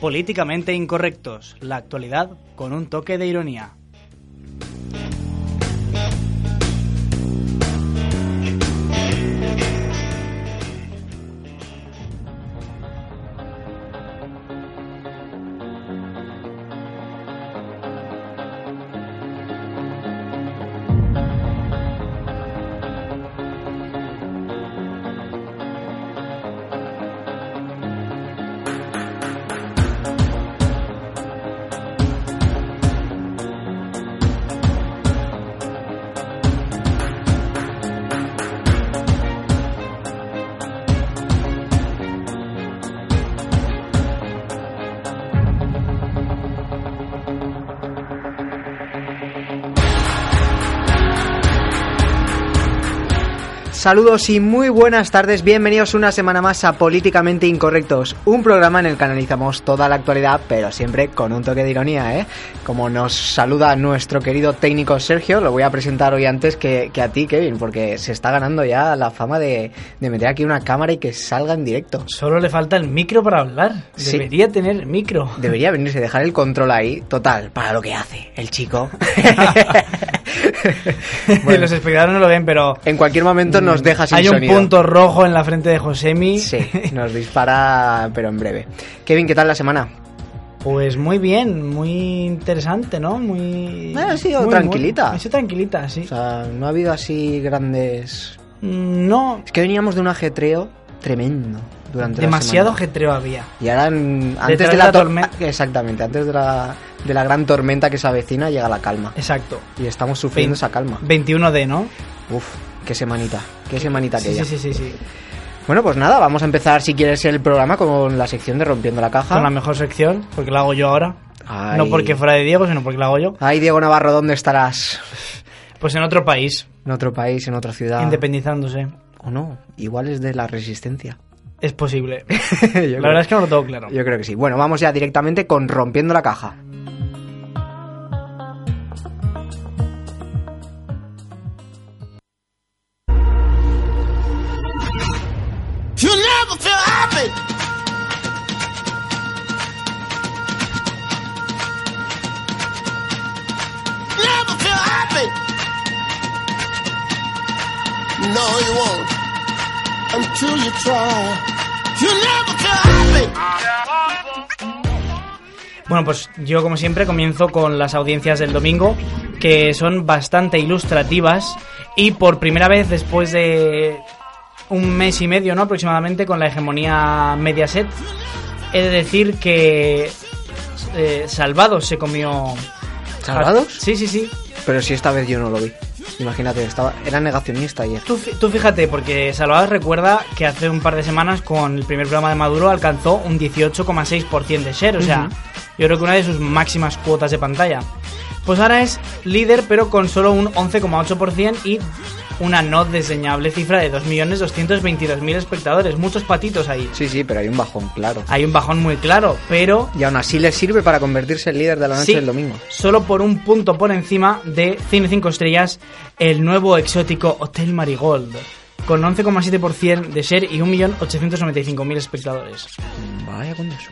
Políticamente Incorrectos, la actualidad con un toque de ironía. Saludos y muy buenas tardes, bienvenidos una semana más a Políticamente Incorrectos, un programa en el que analizamos toda la actualidad, pero siempre con un toque de ironía, ¿eh? Como nos saluda nuestro querido técnico Sergio, lo voy a presentar hoy antes que, que a ti, Kevin, porque se está ganando ya la fama de, de, meter aquí una cámara y que salga en directo. Solo le falta el micro para hablar, Sí. debería tener micro. Debería venirse, dejar el control ahí, total, para lo que hace el chico. Bueno. Los espectadores no lo ven, pero en cualquier momento nos deja sin hay un sonido. punto rojo en la frente de Josemi. Sí, nos dispara, pero en breve. Kevin, ¿qué tal la semana? Pues muy bien, muy interesante, ¿no? Muy. Ah, ha sido muy, tranquilita. muy- ha sido tranquilita, sí. O sea, no ha habido así grandes... Mm, no, Es que veníamos de un ajetreo tremendo durante demasiado ajetreo había. Y ahora, en- antes Detrás de la, la tor- tormenta. Exactamente, antes de la, de la gran tormenta que se avecina, llega la calma. Exacto. Y estamos sufriendo esa calma. 21D, ¿no? Uf, qué semanita, qué semanita Sí, aquella. sí, sí, sí, sí. Bueno, pues nada, vamos a empezar, si quieres, el programa con la sección de Rompiendo la Caja. Con la mejor sección, porque la hago yo ahora. Ay. No porque fuera de Diego, sino porque la hago yo. Ay, Diego Navarro, ¿dónde estarás? Pues en otro país, En otro país, en otra ciudad. independizándose. O no, igual es de la resistencia. Es posible. La creo- verdad es que no lo tengo claro. Yo creo que sí. Bueno, vamos ya directamente con Rompiendo la Caja. Won't. Until you try. You never. Bueno, pues yo como siempre comienzo con las audiencias del domingo, que son bastante ilustrativas y por primera vez después de un mes y medio, ¿no? Aproximadamente con la hegemonía Mediaset, he de decir que eh, Salvados se comió... ¿Salvados? Sí, sí, sí. Pero si esta vez yo no lo vi. Imagínate, estaba, era negacionista ayer. Tú, tú fíjate, porque Salvados recuerda que hace un par de semanas con el primer programa de Maduro alcanzó un 18,6% de share, o sea, yo creo que una de sus máximas cuotas de pantalla. Pues ahora es líder, pero con solo un 11,8% y una no desdeñable cifra de 2.222.000 espectadores. Muchos patitos ahí. Sí, sí, pero hay un bajón, claro. Hay un bajón muy claro, pero Y aún así le sirve para convertirse en líder de la noche Sí, del domingo. solo por un punto por encima de Cine 5 Estrellas, el nuevo exótico Hotel Marigold, con 11,7% de share y 1.895.000 espectadores. Vaya con eso.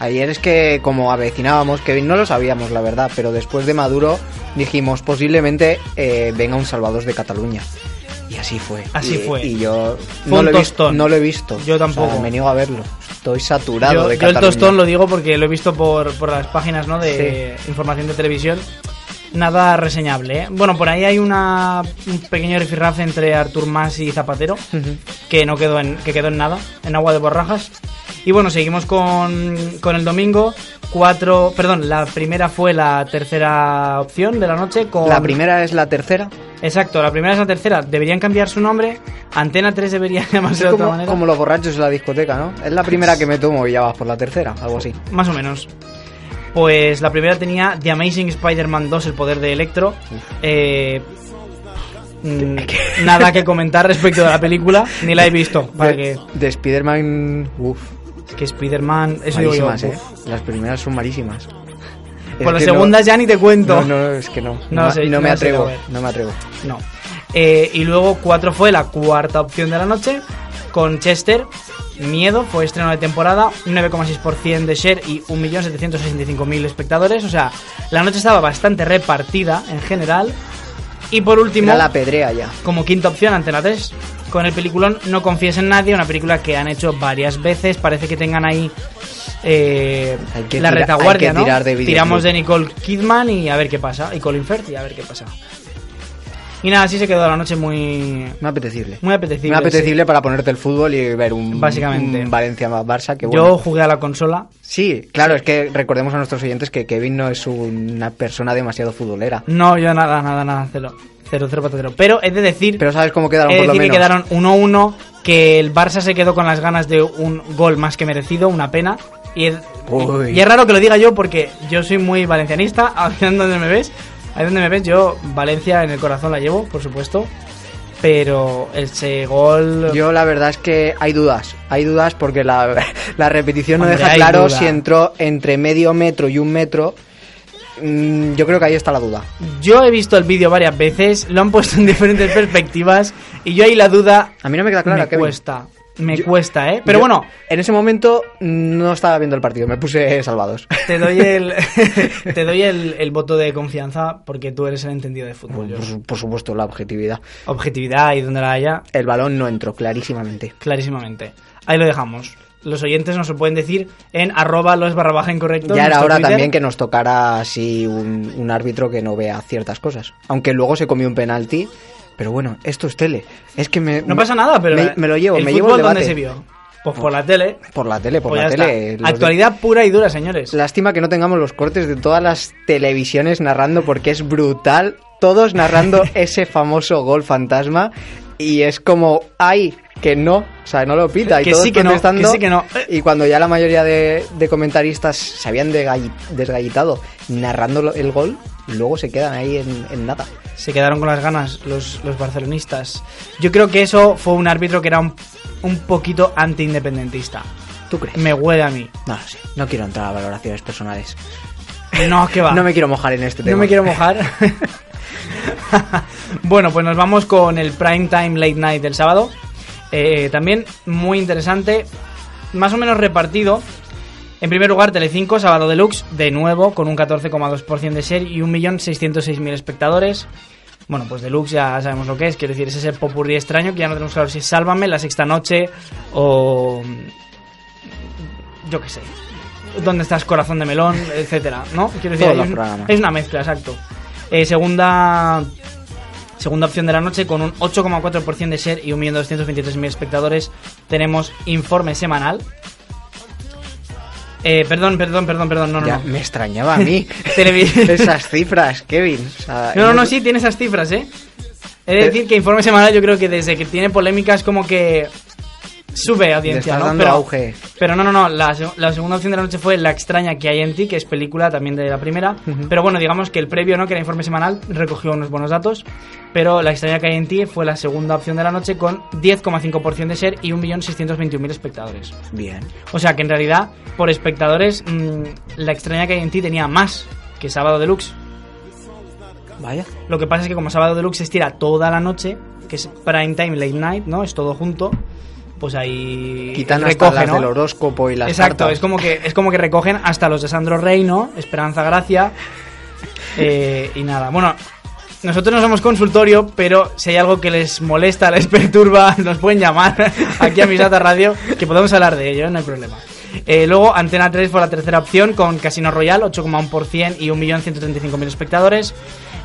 Ayer es que, como avecinábamos, Kevin, no lo sabíamos, la verdad, pero después de Maduro dijimos posiblemente eh, venga un Salvados de Cataluña. Y así fue. Así Y- fue. Y yo Fue no un lo, he visto, tostón. no lo he visto. Yo O sea, tampoco. me niego a verlo. Estoy saturado Yo, de yo el tostón lo digo porque lo he visto por, por las páginas ¿no? de información de televisión. Nada reseñable. ¿eh? Bueno, por ahí hay una, un pequeño rifirrafe entre Artur Mas y Zapatero, que no quedó en, que quedó en nada, en agua de borrajas. Y bueno, seguimos con, con el domingo. Cuatro, perdón, la primera fue la tercera opción de la noche con... La primera es la tercera. Exacto, la primera es la tercera. Deberían cambiar su nombre. Antena 3 debería llamarse de otra manera. como los borrachos en la discoteca, ¿no? Es la primera que me tomo y ya vas por la tercera, algo así. Más o menos. Pues la primera tenía The Amazing Spider-Man 2, el poder de Electro. Eh, mm, nada que comentar respecto de la película, ni la he visto. Para que, De, de Spider-Man, uff, es que Spider-Man, eso digo yo. malísimas, ¿eh? uf. Las primeras son malísimas. Por las no- segundas ya ni te cuento. No, no, es que no. No No, sé, no no me atrevo, no me atrevo. No. Eh, y luego 4 fue la cuarta opción de la noche, con Chester, miedo, fue estreno de temporada, 9,6% de share y 1.765.000 espectadores. O sea, la noche estaba bastante repartida en general. Y por último, Era la pedrea ya. como quinta opción, Antena 3, con el peliculón No confíes en nadie, una película que han hecho varias veces. Parece que tengan ahí eh, Hay que la tira- retaguardia, hay que ¿no? tirar de videoclub. Tiramos de Nicole Kidman y a ver qué pasa. Y Colin Firth y a ver qué pasa. Y nada, así se quedó la noche muy, Muy apetecible. muy apetecible. Muy apetecible para ponerte el fútbol y ver un, Básicamente. un Valencia más Barça. Que sí. bueno. Yo jugué a la consola. Sí, claro, es que recordemos a nuestros oyentes que Kevin no es una persona demasiado futbolera. No, yo nada, nada, nada, cero. Cero, cero patatero. Pero he de decir, Pero sabes cómo quedaron he de por lo decir que quedaron 1-1, que el Barça se quedó con las ganas de un gol más que merecido, una pena. Y es, y es raro que lo diga yo porque yo soy muy valencianista, ahí donde me ves, ahí donde me ves, yo Valencia en el corazón la llevo, por supuesto. Pero ese gol... Yo la verdad es que hay dudas, hay dudas porque la, la repetición no Hombre, deja claro duda. si entró entre medio metro y un metro. Mm, yo creo que ahí está la duda. Yo he visto el vídeo varias veces, lo han puesto en diferentes perspectivas y yo ahí la duda A mí no me queda clara, me cuesta, me Yo- cuesta, ¿eh? Pero Yo, bueno, En ese momento no estaba viendo el partido, me puse salvados. te doy el te doy el, el voto de confianza porque tú eres el entendido de fútbol. por, por supuesto, la objetividad. Objetividad y donde la haya, El balón no entró clarísimamente. clarísimamente. Ahí lo dejamos. Los oyentes nos lo pueden decir en arroba los barra baja incorrectos. Ya era hora Twitter. también que nos tocara así un, un árbitro que no vea ciertas cosas. Aunque luego se comió un penalti. Pero bueno, esto es tele. Es que me. No pasa nada, pero Me, me lo llevo, el me llevo el ¿dónde se vio? Pues por la tele. Por la tele, por Pues la tele. Los Actualidad pura y dura, señores. Lástima que no tengamos los cortes de todas las televisiones narrando porque es brutal. Todos narrando ese famoso gol fantasma. Y es como, ay, que no. O sea, no lo pita. Y Que todos sí, que no, protestando. que sí, que no. Y cuando ya la mayoría de, de comentaristas se habían desgallitado narrando el gol, luego se quedan ahí en, en nada. Se quedaron con las ganas los, los barcelonistas. Yo creo que eso fue un árbitro que era un, un poquito anti-independentista. ¿Tú crees? Me huele a mí. No sé. No quiero entrar a valoraciones personales. No, que va. No me quiero mojar en este tema. No me quiero mojar. bueno, pues nos vamos con el prime time late night del sábado. Eh, también muy interesante, más o menos repartido. En primer lugar, Telecinco, Sábado Deluxe, de nuevo, con un 14,2% de share y 1.606.000 espectadores. Bueno, pues Deluxe ya sabemos lo que es, quiero decir, es ese popurrí extraño que ya no tenemos claro si es Sálvame, La Sexta Noche o... Yo qué sé. ¿Dónde estás, Corazón de Melón? Etcétera, ¿no? Quiero decir, los un- es una mezcla, exacto. Eh, segunda segunda opción de la noche con un 8,4% de share y 1.223.000 espectadores. Tenemos informe semanal. Eh, perdón, perdón, perdón, perdón, no, no, Ya, no. me extrañaba a mí. Esas cifras, Kevin. O sea, No, no, no, sí, tiene esas cifras, ¿eh? He de decir que informe semanal yo creo que desde que tiene polémicas como que sube audiencia, ¿no? pero, auge. pero no, no, no, la, la segunda opción de la noche fue La extraña que hay en ti, que es película también de la primera, pero bueno, digamos que el previo, ¿no? Que era informe semanal, recogió unos buenos datos, pero La extraña que hay en ti fue la segunda opción de la noche con 10,5% de share y 1.621.000 espectadores. Bien. O sea que en realidad, por espectadores, mm, La extraña que hay en ti tenía más que Sábado Deluxe. Vaya. Lo que pasa es que como Sábado Deluxe se estira toda la noche, que es prime time, late night, ¿no? Es todo junto, pues ahí Quitan hasta recoge, las ¿no? del horóscopo y las Exacto, cartas. es como que es como que recogen hasta los de Sandro Rey, ¿no? Esperanza Gracia. eh, y nada, bueno, nosotros no somos consultorio, pero si hay algo que les molesta, les perturba, nos pueden llamar aquí a Misata Radio, que podemos hablar de ello, no hay problema. Eh, luego, Antena 3 fue la tercera opción con Casino Royal, 8,1% y 1.135.000 espectadores.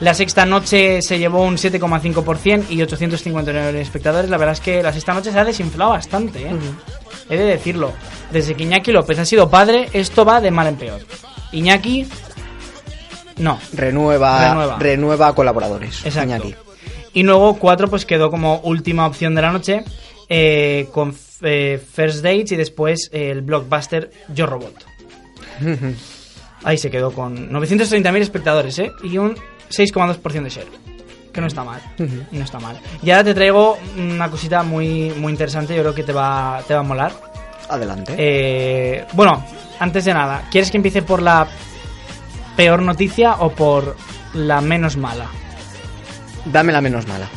La sexta noche se llevó un 7,5% y 859.000 espectadores. La verdad es que la sexta noche se ha desinflado bastante, ¿eh? He de decirlo. Desde que Iñaki López ha sido padre, esto va de mal en peor. Iñaki, no. Renueva, Renueva. renueva. colaboradores. Exacto. Iñaki. Y luego 4 pues quedó como última opción de la noche eh, con eh, First Dates y después eh, el blockbuster Yo Robot. Ahí se quedó con 930.000 espectadores ¿eh? y un 6,2% de share. Que no está mal. No está mal. Y ahora te traigo una cosita muy, muy interesante, yo creo que te va, te va a molar. Adelante. Eh, bueno, antes de nada, ¿quieres que empiece por la peor noticia o por la menos mala? Dame la menos mala.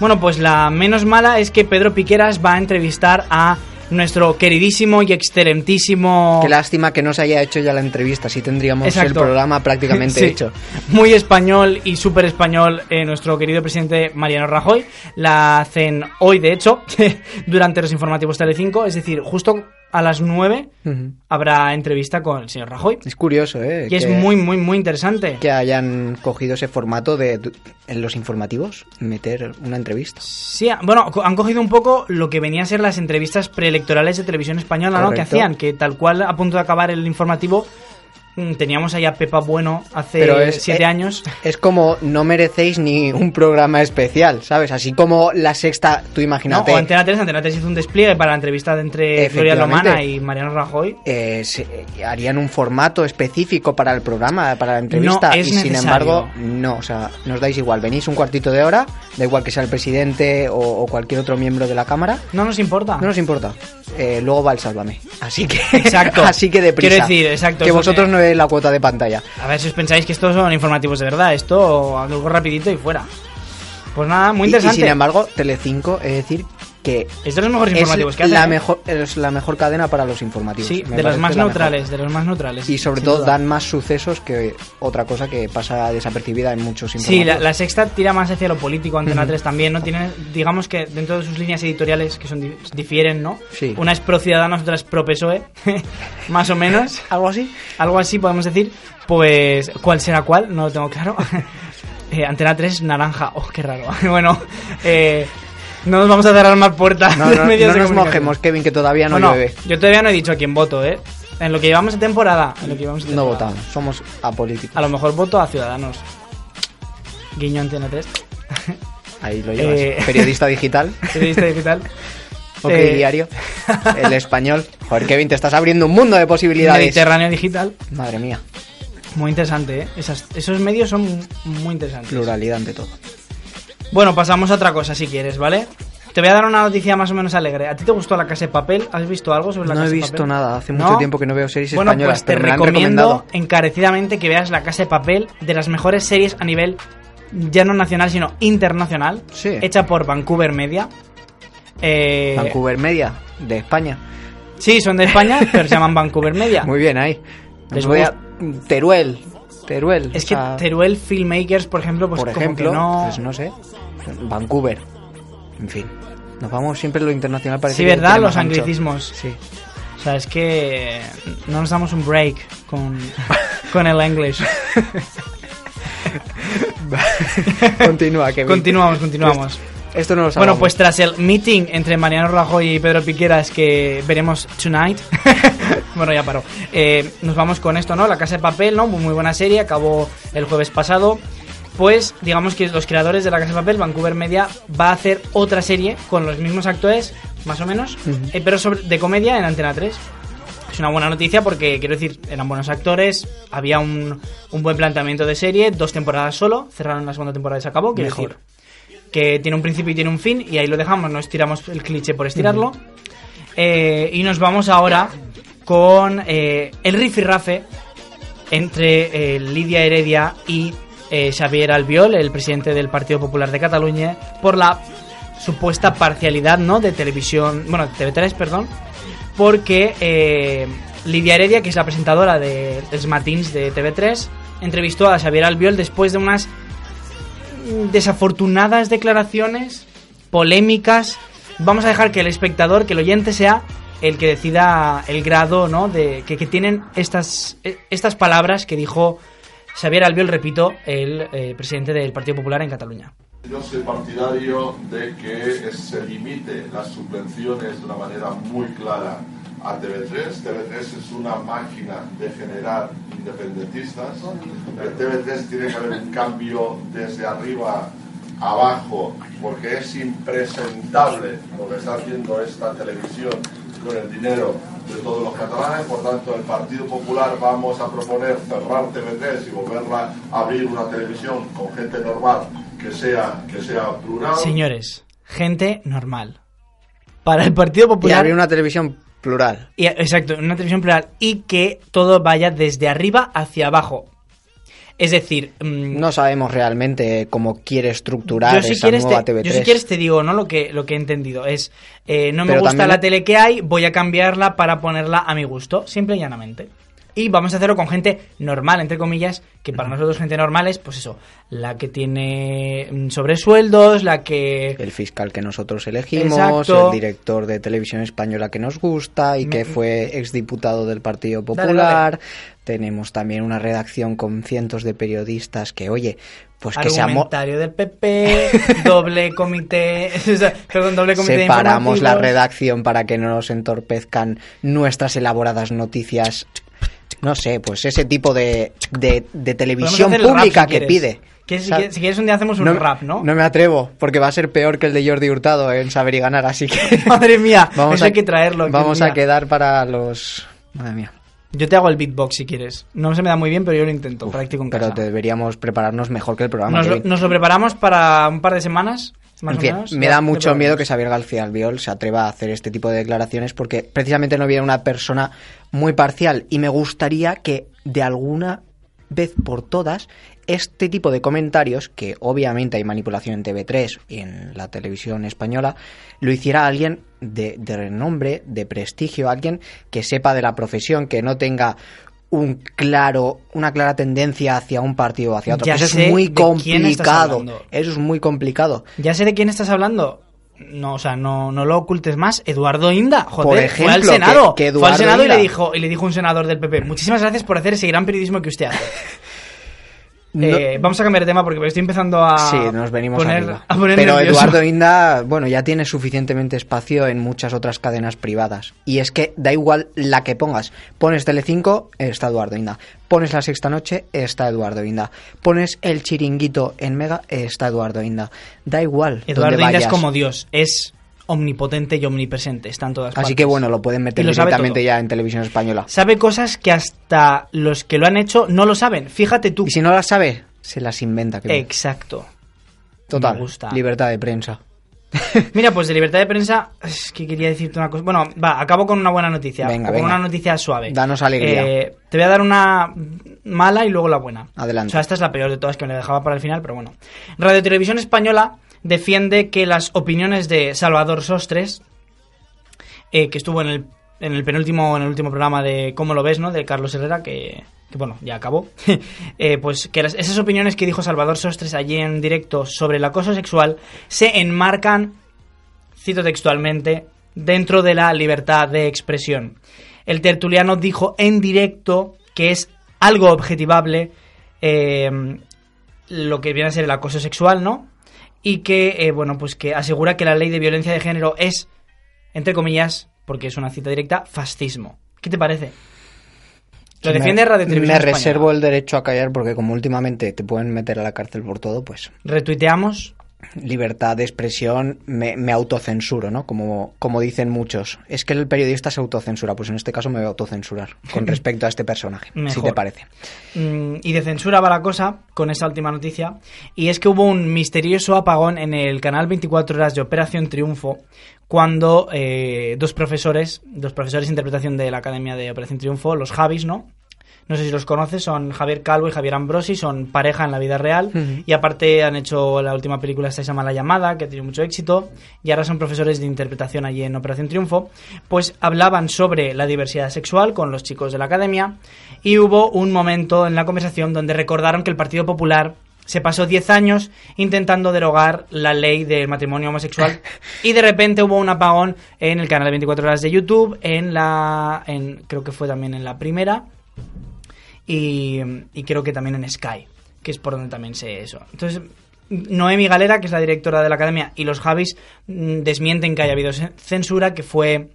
Bueno, pues la menos mala es que Pedro Piqueras va a entrevistar a nuestro queridísimo y excelentísimo... Qué lástima que no se haya hecho ya la entrevista, así tendríamos Exacto. el programa prácticamente Sí. hecho. Muy español y súper español eh, nuestro querido presidente Mariano Rajoy. La hacen hoy, de hecho, durante los informativos Telecinco, es decir, justo a las 9 Ujú. habrá entrevista con el señor Rajoy. Es curioso, ¿eh? Y es que- muy, muy, muy interesante. que hayan cogido ese formato de en los informativos meter una entrevista. Sí, bueno, co- han cogido un poco lo que venían a ser las entrevistas preelectorales de televisión española, ¿no? Que hacían, que tal cual a punto de acabar el informativo teníamos allá a Pepa Bueno hace Pero es- siete años. Es como no merecéis ni un programa especial, ¿sabes? Así como la sexta, tú ¿no? imagínate. O Antena 3, Antena 3 hizo un despliegue para la entrevista entre Gloria. Lomana y Mariano Rajoy. eh, se- harían un formato específico para el programa, para la entrevista, No es y sin embargo, no, o sea, nos dais igual, venís un cuartito de hora, da igual que sea el presidente o, o cualquier otro miembro de la Cámara, No nos importa. no nos importa. Eh, luego va el sálvame. Así que, Exacto. así que deprisa. Quiero decir, exacto, Que vosotros que- no la cuota de pantalla. A ver si os pensáis que estos son informativos de verdad. Esto algo rapidito y fuera. Pues nada, muy Y- interesante. Y, sin embargo, Telecinco, es decir, que es de los mejores informativos que hacen. la ¿eh? mejor es la mejor cadena para los informativos. Sí, de las más la neutrales, de los más neutrales. Y sobre todo duda. dan más sucesos que otra cosa que pasa desapercibida en muchos Sí, informativos. la, la sexta tira más hacia lo político, Antena Ujú. 3 también, ¿no? Tiene, digamos que dentro de sus líneas editoriales, que son di- difieren, ¿no? Sí. Una es pro Ciudadanos, otra es pro PSOE, más o menos. ¿Algo así? Algo así podemos decir. Pues, ¿cuál será cuál? No lo tengo claro. Eh, Antena 3, naranja. Oh, qué raro. bueno, eh, no nos vamos a cerrar más puertas No, no, medios no de nos mojemos, Kevin, que todavía no llueve. yo todavía no he dicho a quién voto, ¿eh? En lo que llevamos de temporada. En lo que llevamos de No temporada. votamos, somos apolíticos. A lo mejor voto a Ciudadanos. Guiño Antena 3. Ahí lo llevas. Eh. Periodista digital, Periodista digital. ok, Eh, diario, el español. Joder, Kevin, te estás abriendo un mundo de posibilidades. Mediterráneo Digital. Madre mía, Muy interesante, ¿eh? Esas- esos medios son muy interesantes. pluralidad ante todo. Bueno, pasamos a otra cosa si quieres, ¿vale? Te voy a dar una noticia más o menos alegre. ¿A ti te gustó la casa de papel? ¿Has visto algo sobre la No casa he de visto papel? nada, hace ¿No? mucho tiempo que no veo series Bueno, españolas, pues te pero recomiendo encarecidamente que veas La Casa de Papel, de las mejores series a nivel ya no nacional, sino internacional, Sí. hecha por Vancouver Media. Eh, Vancouver Media, de España. Sí, son de España, pero se llaman Vancouver Media. Muy bien, ahí. Les Voy a- Teruel. Teruel. Es o que Teruel Filmmakers, por ejemplo, pues por como ejemplo, que no... pues no sé. Vancouver. En fin. Nos vamos siempre lo internacional parece Sí, ¿verdad? Los ancho. anglicismos. Sí. O sea, es que no nos damos un break con, con el English. Continúa, que Continuamos, continuamos. Esto no lo Bueno, sabemos. pues tras el meeting entre Mariano Rajoy y Pedro Piqueras que veremos tonight, bueno, ya paró, Eh, nos vamos con esto, ¿no? La Casa de Papel, ¿no? Muy, muy buena serie, acabó el jueves pasado. Pues digamos que los creadores de La Casa de Papel, Vancouver Media, va a hacer otra serie con los mismos actores, más o menos, eh, pero sobre, de comedia en Antena 3. Es una buena noticia porque, quiero decir, eran buenos actores, había un, un buen planteamiento de serie, dos temporadas solo, cerraron la segunda temporada y se acabó, quiero Mejor. decir que tiene un principio y tiene un fin, y ahí lo dejamos, no estiramos el cliché por estirarlo. Eh, y nos vamos ahora con eh, el rifirrafe entre eh, Lidia Heredia y eh, Xavier Albiol, el presidente del Partido Popular de Cataluña, por la supuesta parcialidad ¿no? de televisión, bueno, de TV3, perdón, porque eh, Lidia Heredia, que es la presentadora de Matins de TV3, entrevistó a Xavier Albiol después de unas desafortunadas declaraciones, polémicas. Vamos a dejar que el espectador, que el oyente sea el que decida el grado, ¿no? De que, que tienen estas eh, estas palabras que dijo Xavier Albiol, repito, el eh, presidente del Partido Popular en Cataluña. Yo soy partidario de que se limite las subvenciones de una manera muy clara a TV3. TV3 es una máquina de generar independentistas. En TV3 tiene que haber un cambio desde arriba abajo porque es impresentable lo que está haciendo esta televisión con el dinero de todos los catalanes. Por tanto, el Partido Popular vamos a proponer cerrar TV3 y volverla a abrir una televisión con gente normal que sea, que sea plural. Señores, gente normal. Para el Partido Y Popular habría una televisión plural. Y- exacto, una televisión plural y que todo vaya desde arriba hacia abajo. Es decir, mm, No sabemos realmente cómo quiere estructurar si, esa nueva te, TV3. yo si quieres te digo, ¿no? Lo que, lo que he entendido es, eh, no me Pero gusta también- la tele que hay, voy a cambiarla para ponerla a mi gusto, simple y llanamente. Y vamos a hacerlo con gente normal, entre comillas, que para nosotros gente normal es, pues eso, la que tiene mm, sobresueldos, la que... el fiscal que nosotros elegimos, Exacto. el director de televisión española que nos gusta y que Me- fue exdiputado del Partido Dale, Popular. Tenemos también una redacción con cientos de periodistas que, oye, pues que se Argumentario del PP, doble comité, o sea, perdón, doble comité separamos la redacción para que no nos entorpezcan nuestras elaboradas noticias. No sé, pues ese tipo de, de, televisión rap pública si que quieres. pide. ¿Quieres- si, O sea, quieres, si quieres un día hacemos un rap, ¿no? No me atrevo, porque va a ser peor que el de Jordi Hurtado en Saber y Ganar, así que... Madre mía, Vamos eso a, hay que traerlo. Vamos a quedar para los... Madre mía. Yo te hago el beatbox si quieres. No se me da muy bien, pero yo lo intento. practico en Pero casa. deberíamos prepararnos mejor que el programa. Nos, lo, Kevin. nos lo preparamos para un par de semanas. Más En o fin, menos. me da mucho miedo que Xavier García Albiol se atreva a hacer este tipo de declaraciones porque precisamente no viene una persona muy parcial y me gustaría que de alguna vez por todas este tipo de comentarios, que obviamente hay manipulación en TV3 y en la televisión española, lo hiciera alguien de, de renombre, de prestigio, alguien que sepa de la profesión, que no tenga un claro, una clara tendencia hacia un partido o hacia otro. Ya Eso es muy complicado. Eso es muy complicado. Ya sé de quién estás hablando. No, o sea, no, no lo ocultes más. Eduardo Inda, joder, Por fue al ejemplo, Senado. que- que fue al Senado y le dijo y le dijo un senador del PP, muchísimas gracias por hacer ese gran periodismo que usted hace. No- Eh, vamos a cambiar de tema porque me estoy empezando a Sí, nos venimos poner, arriba. a poner Pero nervioso. Eduardo Inda, bueno, ya tiene suficientemente espacio en muchas otras cadenas privadas. Y es que da igual la que pongas. Pones Telecinco, está Eduardo Inda. Pones La Sexta Noche, está Eduardo Inda. Pones El Chiringuito en Mega, está Eduardo Inda. Da igual. Eduardo Inda es como Dios, es omnipotente y omnipresente, está en todas partes. Así que bueno, lo pueden meter lo directamente ya en televisión española. Sabe cosas que hasta los que lo han hecho no lo saben. Fíjate tú. Y si no las sabe, se las inventa. que Exacto. Total, me gusta. libertad de prensa. Mira, pues de libertad de prensa, es que quería decirte una cosa. Bueno, va, acabo con una buena noticia. Venga, con venga. una noticia suave. Danos alegría. Eh, te voy a dar una mala y luego la buena. Adelante. O sea, esta es la peor de todas que me la dejaba para el final, pero bueno. Radio Televisión Española defiende que las opiniones de Salvador Sostres, eh, que estuvo en el, en el penúltimo, en el último programa de ¿Cómo lo ves, no? De Carlos Herrera, que, que, bueno, ya acabó. Eh, pues que esas opiniones que dijo Salvador Sostres allí en directo sobre el acoso sexual se enmarcan, cito textualmente, dentro de la libertad de expresión. El tertuliano dijo en directo que es algo objetivable eh, lo que viene a ser el acoso sexual, ¿no? Y que, eh, bueno, pues que asegura que la ley de violencia de género es, entre comillas, porque es una cita directa, fascismo. ¿Qué te parece? Lo defiende me, Radio Televisión Me Española. reservo el derecho a callar porque como últimamente te pueden meter a la cárcel por todo, pues Retuiteamos. Libertad de expresión, me, me autocensuro, ¿no? Como, como dicen muchos. Es que el periodista se autocensura, pues en este caso me voy a autocensurar con respecto a este personaje, si te parece. Mm, y de censura va la cosa con esta última noticia. Y es que hubo un misterioso apagón en el canal 24 horas de Operación Triunfo cuando eh, dos profesores, dos profesores de interpretación de la Academia de Operación Triunfo, los Javis, ¿no? No sé si los conoces, son Javier Calvo y Javier Ambrosi, son pareja en la vida real Ujú. y aparte han hecho la última película esta se llama La llamada, que ha tenido mucho éxito y ahora son profesores de interpretación allí en Operación Triunfo, pues hablaban sobre la diversidad sexual con los chicos de la academia y hubo un momento en la conversación donde recordaron que el Partido Popular se pasó 10 años intentando derogar la ley del matrimonio homosexual y de repente hubo un apagón en el canal de 24 horas de YouTube, en la en creo que fue también en la primera y, y creo que también en Sky, que es por donde también sé eso. Entonces, Noemi Galera, que es la directora de la academia, y los Javis mm, desmienten que haya habido ce- censura, que fue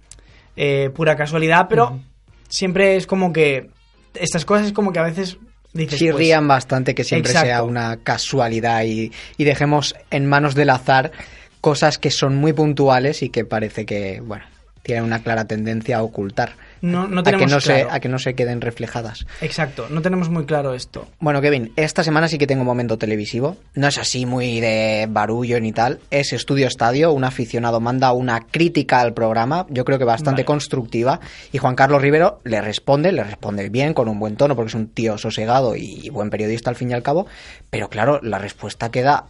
eh, pura casualidad, pero siempre es como que estas cosas es como que a veces dices pues, Chirrían bastante que siempre Exacto. sea una casualidad y, y dejemos en manos del azar cosas que son muy puntuales y que parece que, bueno, tienen una clara tendencia a ocultar. No, no a que no, se, a que no se queden reflejadas. Exacto, no tenemos muy claro esto. Bueno, Kevin, esta semana sí que tengo un momento televisivo. No es así muy de barullo ni tal. Es Estudio Estadio. Un aficionado manda una crítica al programa, yo creo que bastante Vale. constructiva. Y Juan Carlos Rivero le responde, le responde bien, con un buen tono, porque es un tío sosegado y buen periodista al fin y al cabo. Pero claro, la respuesta queda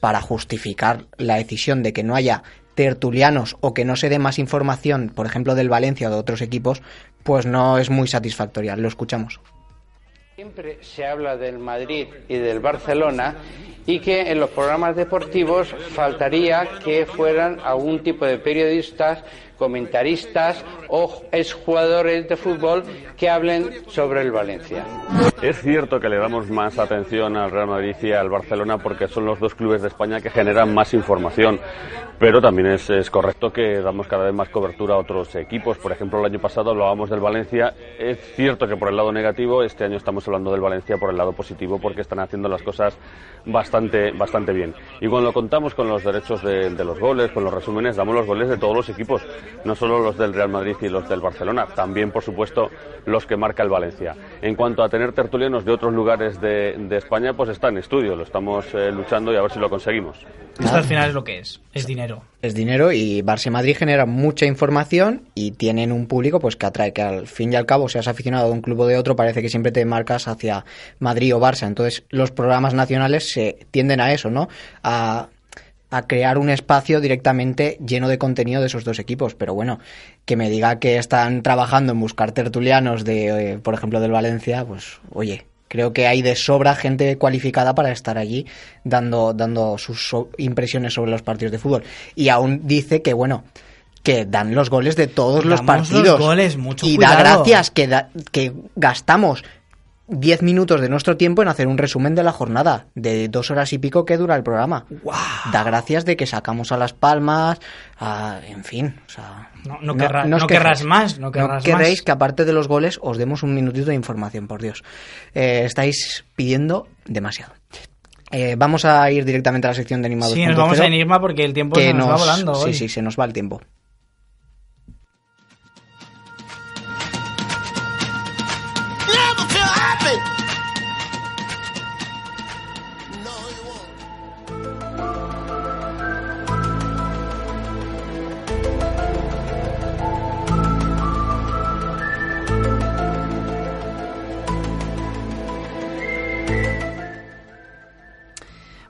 para justificar la decisión de que no haya tertulianos o que no se dé más información, por ejemplo, del Valencia o de otros equipos, pues no es muy satisfactoria. Lo escuchamos. Siempre se habla del Madrid y del Barcelona y que en los programas deportivos faltaría que fueran algún tipo de periodistas, comentaristas o exjugadores de fútbol que hablen sobre el Valencia. Es cierto que le damos más atención al Real Madrid y al Barcelona porque son los dos clubes de España que generan más información, pero también es, correcto que damos cada vez más cobertura a otros equipos. Por ejemplo, el año pasado hablábamos del Valencia. Es cierto que por el lado negativo, este año estamos hablando del Valencia por el lado positivo porque están haciendo las cosas bastante, bastante bien. Y cuando contamos con los derechos de, de los goles, con los resúmenes, damos los goles de todos los equipos, no solo los del Real Madrid y los del Barcelona, también, por supuesto, los que marca el Valencia. En cuanto a tener tertulianos de otros lugares de, de España, pues está en estudio, lo estamos eh, luchando y a ver si lo conseguimos. Esto al final es lo que es, es dinero. es dinero y Barça y Madrid generan mucha información y tienen un público pues que atrae que al fin y al cabo seas aficionado de un club o de otro parece que siempre te marcas hacia Madrid o Barça entonces los programas nacionales se tienden a eso no a, a crear un espacio directamente lleno de contenido de esos dos equipos pero bueno que me diga que están trabajando en buscar tertulianos de eh, por ejemplo del Valencia pues oye Creo que hay de sobra gente cualificada para estar allí dando, dando sus so- impresiones sobre los partidos de fútbol. Y aún dice que, bueno, que dan los goles de todos los Damos los partidos. goles, mucho y da gracias que, da- que gastamos 10 minutos de nuestro tiempo en hacer un resumen de la jornada, de dos horas y pico que dura el programa. Da gracias de que sacamos a Las Palmas, a- en fin, o sea... No- no os no querrás más, no querrás querréis que aparte de los goles os demos un minutito de información, por Dios. Eh, estáis pidiendo demasiado. Eh, vamos a ir directamente a la sección de animados. Sí, nos vamos a Enigma porque el tiempo se nos, va volando Sí, hoy. sí, se nos va el tiempo.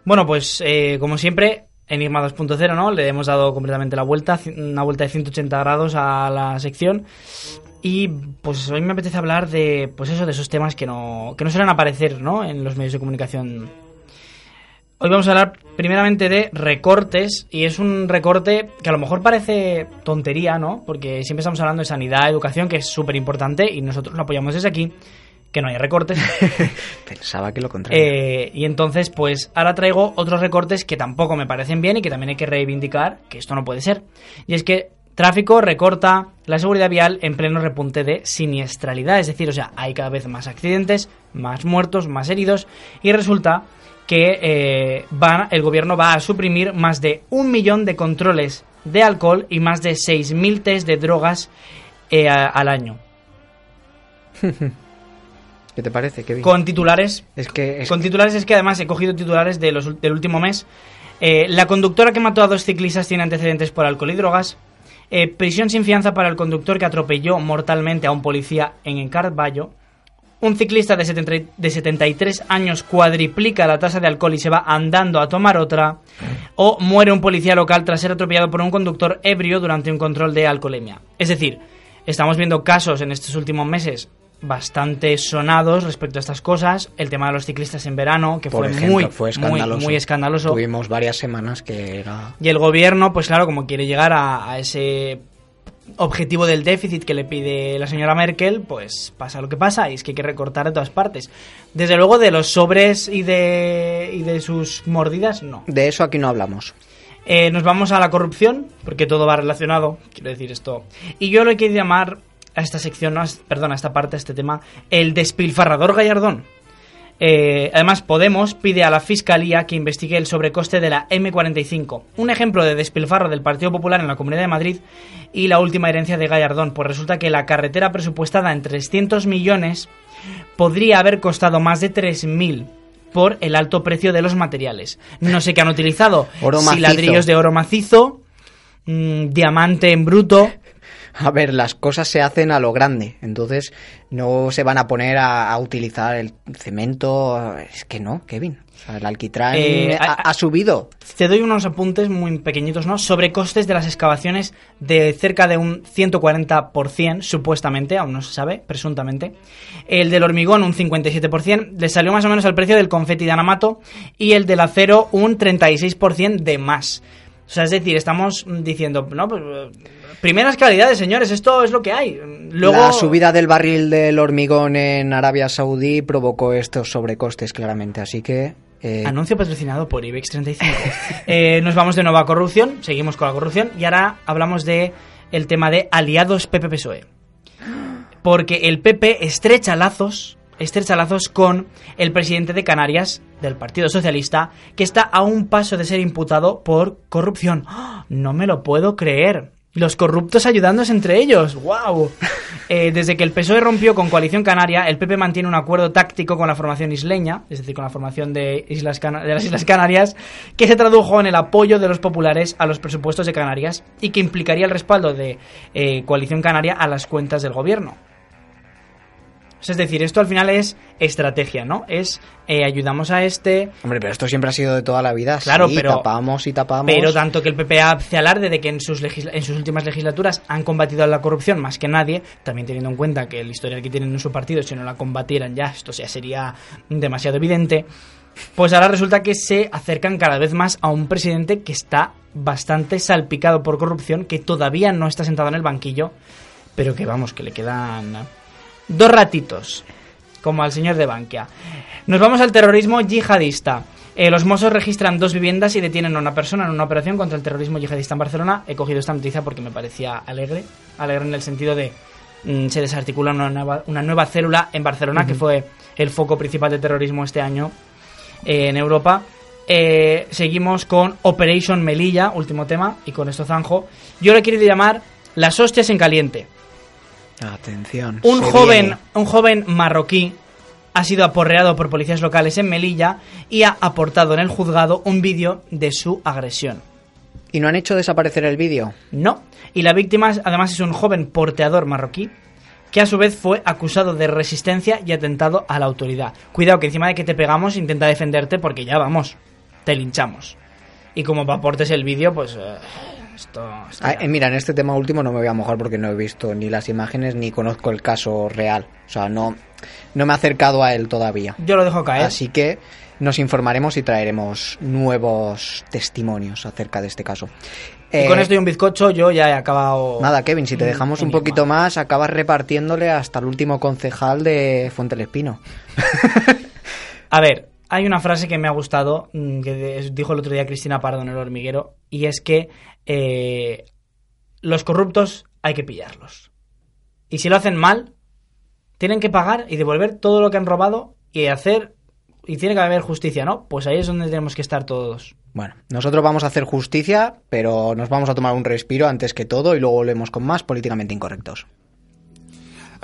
Bueno, pues eh, como siempre, Enigma 2.0, ¿no? Le hemos dado completamente la vuelta, una vuelta de 180 grados a la sección. Y pues hoy me apetece hablar de, pues eso, de esos temas que no, que no suelen aparecer, ¿no? En los medios de comunicación. Hoy vamos a hablar primeramente de recortes y es un recorte que a lo mejor parece tontería, ¿no? Porque siempre estamos hablando de sanidad, educación, que es súper importante y nosotros lo apoyamos desde aquí, que no hay recortes. Pensaba que lo contrario. Eh, y entonces, pues ahora traigo otros recortes que tampoco me parecen bien y que también hay que reivindicar que esto no puede ser. Y es que tráfico recorta la seguridad vial en pleno repunte de siniestralidad. Es decir, o sea, hay cada vez más accidentes, más muertos, más heridos. Y resulta que eh, van, el gobierno va a suprimir más de un millón de controles de alcohol y más de 6.000 test de drogas eh, a- al año. ¿Qué te parece, Kevin? Con titulares Es que es Con titulares es que además he cogido titulares de los, del último mes. Eh, la conductora que mató a dos ciclistas tiene antecedentes por alcohol y drogas. Eh, prisión sin fianza para el conductor que atropelló mortalmente a un policía en Encarvallo. Un ciclista de, 70 y- de 73 años cuadriplica la tasa de alcohol y se va andando a tomar otra. O muere un policía local tras ser atropellado por un conductor ebrio durante un control de alcoholemia. Es decir, estamos viendo casos en estos últimos meses bastante sonados respecto a estas cosas. El tema de los ciclistas en verano, que por fue ejemplo, muy, fue muy, escandaloso. muy escandaloso. Tuvimos varias semanas que era... Y el gobierno, pues claro, como quiere llegar a, a ese objetivo del déficit que le pide la señora Merkel, pues pasa lo que pasa y es que hay que recortar de todas partes. Desde luego de los sobres y de, y de sus mordidas, no. De eso aquí no hablamos. Eh, nos vamos a la corrupción, porque todo va relacionado, quiero decir esto. Y yo lo quiero llamar a esta sección, no, a- perdón, a esta parte, a este tema, el despilfarrador gallardón. Eh, además, Podemos pide a la Fiscalía que investigue el sobrecoste de la M45, un ejemplo de despilfarro del Partido Popular en la Comunidad de Madrid y la última herencia de Gallardón, pues resulta que la carretera presupuestada en 300 millones podría haber costado más de 3.000 por el alto precio de los materiales. No sé qué han utilizado, Oro si ladrillos de oro macizo, mm, diamante en bruto, A ver, las cosas se hacen a lo grande, entonces no se van a poner a, a utilizar el cemento. Es que no, Kevin. O sea, el alquitrán Eh, ha subido. Te doy unos apuntes muy pequeñitos, ¿no? Sobre costes de las excavaciones de cerca de un 140%, supuestamente, aún no se sabe, presuntamente. El del hormigón un 57%, le salió más o menos al precio del confeti de Anamato y el del acero un 36% de más. O sea, es decir, estamos diciendo, no, pues, primeras calidades, señores, esto es lo que hay. Luego, La subida del barril del hormigón en Arabia Saudí provocó estos sobrecostes claramente, así que... eh, Anuncio patrocinado por IBEX 35. Eh, nos vamos de nuevo a corrupción, seguimos con la corrupción y ahora hablamos de el tema de aliados PP-PSOE. Porque el PP estrecha lazos, estrecha lazos con el presidente de Canarias del Partido Socialista, que está a un paso de ser imputado por corrupción. ¡Ah! No me lo puedo creer. Los corruptos ayudándose entre ellos. ¡Wow! Eh, desde que el PSOE rompió con Coalición Canaria, el PP mantiene un acuerdo táctico con la formación isleña, es decir, con la formación de, Islas Cana- de las Islas Canarias, que se tradujo en el apoyo de los populares a los presupuestos de Canarias y que implicaría el respaldo de eh, Coalición Canaria a las cuentas del gobierno. Es decir, esto al final es estrategia, ¿no? Es eh, ayudamos a este, Hombre, pero esto siempre ha sido de toda la vida. Claro, sí, pero- tapamos y tapamos. Pero tanto que el PP hace alarde de que en sus, legisla- en sus últimas legislaturas han combatido la corrupción más que nadie, también teniendo en cuenta que el historial que tienen en su partido, si no la combatieran ya, esto ya sería demasiado evidente, pues ahora resulta que se acercan cada vez más a un presidente que está bastante salpicado por corrupción, que todavía no está sentado en el banquillo, pero que vamos, que le quedan dos ratitos, como al señor de Bankia. Nos vamos al terrorismo yihadista. Eh, los Mossos registran dos viviendas y detienen a una persona en una operación contra el terrorismo yihadista en Barcelona. He cogido esta noticia porque me parecía alegre. Alegre en el sentido de mm, se desarticula una nueva, una nueva célula en Barcelona, que fue el foco principal de terrorismo este año eh, en Europa. Eh, seguimos con Operation Melilla, último tema, y con esto zanjo. Yo le quiero llamar las hostias en caliente. Atención. Un joven, viene. un joven marroquí ha sido aporreado por policías locales en Melilla y ha aportado en el juzgado un vídeo de su agresión. ¿Y no han hecho desaparecer el vídeo? No. Y la víctima además es un joven porteador marroquí que a su vez fue acusado de resistencia y atentado a la autoridad. Cuidado que encima de que te pegamos intenta defenderte porque ya vamos, te linchamos. Y como aportes el vídeo, pues eh, esto... esto Ah, eh, mira, en este tema último no me voy a mojar porque no he visto ni las imágenes ni conozco el caso real. O sea, no, no me he acercado a él todavía. Yo lo dejo caer. Así que nos informaremos y traeremos nuevos testimonios acerca de este caso. y Eh, con esto y un bizcocho yo ya he acabado... Nada, Kevin, si te un dejamos un poquito más, acabas repartiéndole hasta el último concejal de Fuente del Espino. A ver, hay una frase que me ha gustado, mm, que dijo el otro día Cristina Pardo en el hormiguero, y es que eh, los corruptos hay que pillarlos. Y si lo hacen mal, tienen que pagar y devolver todo lo que han robado y hacer... Y tiene que haber justicia, ¿no? Pues ahí es donde tenemos que estar todos. Bueno, nosotros vamos a hacer justicia, pero nos vamos a tomar un respiro antes que todo y luego volvemos con más políticamente incorrectos.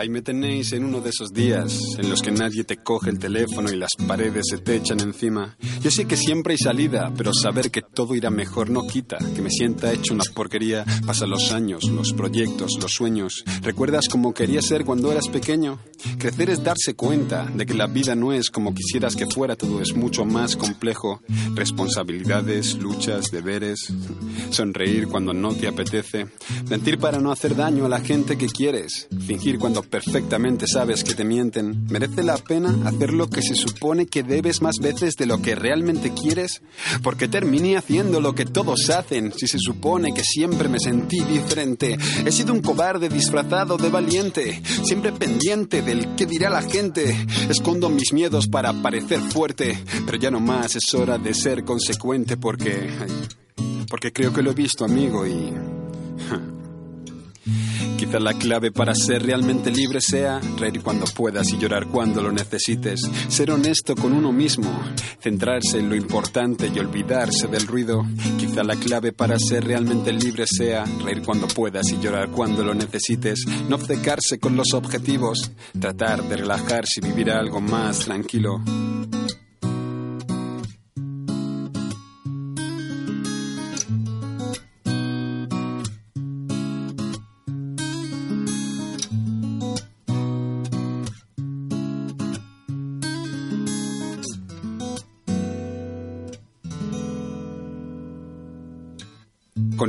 Ahí me tenéis en uno de esos días en los que nadie te coge el teléfono y las paredes se te echan encima. Yo sé que siempre hay salida, pero saber que todo irá mejor no quita que me sienta hecho una porquería. Pasan los años, los proyectos, los sueños. ¿Recuerdas cómo querías ser cuando eras pequeño? Crecer es darse cuenta de que la vida no es como quisieras que fuera, todo es mucho más complejo. Responsabilidades, luchas, deberes. Sonreír cuando no te apetece. Mentir para no hacer daño a la gente que quieres. Fingir cuando perfectamente sabes que te mienten. ¿Merece la pena hacer lo que se supone que debes más veces de lo que realmente quieres? Porque terminé haciendo lo que todos hacen si se supone que siempre me sentí diferente. He sido un cobarde disfrazado de valiente, siempre pendiente del que dirá la gente. Escondo mis miedos para parecer fuerte, pero ya no más es hora de ser consecuente porque... porque creo que lo he visto, amigo, y... Quizá la clave para ser realmente libre sea reír cuando puedas y llorar cuando lo necesites. Ser honesto con uno mismo, centrarse en lo importante y olvidarse del ruido. Quizá la clave para ser realmente libre sea reír cuando puedas y llorar cuando lo necesites. No obcecarse con los objetivos, tratar de relajarse y vivir algo más tranquilo.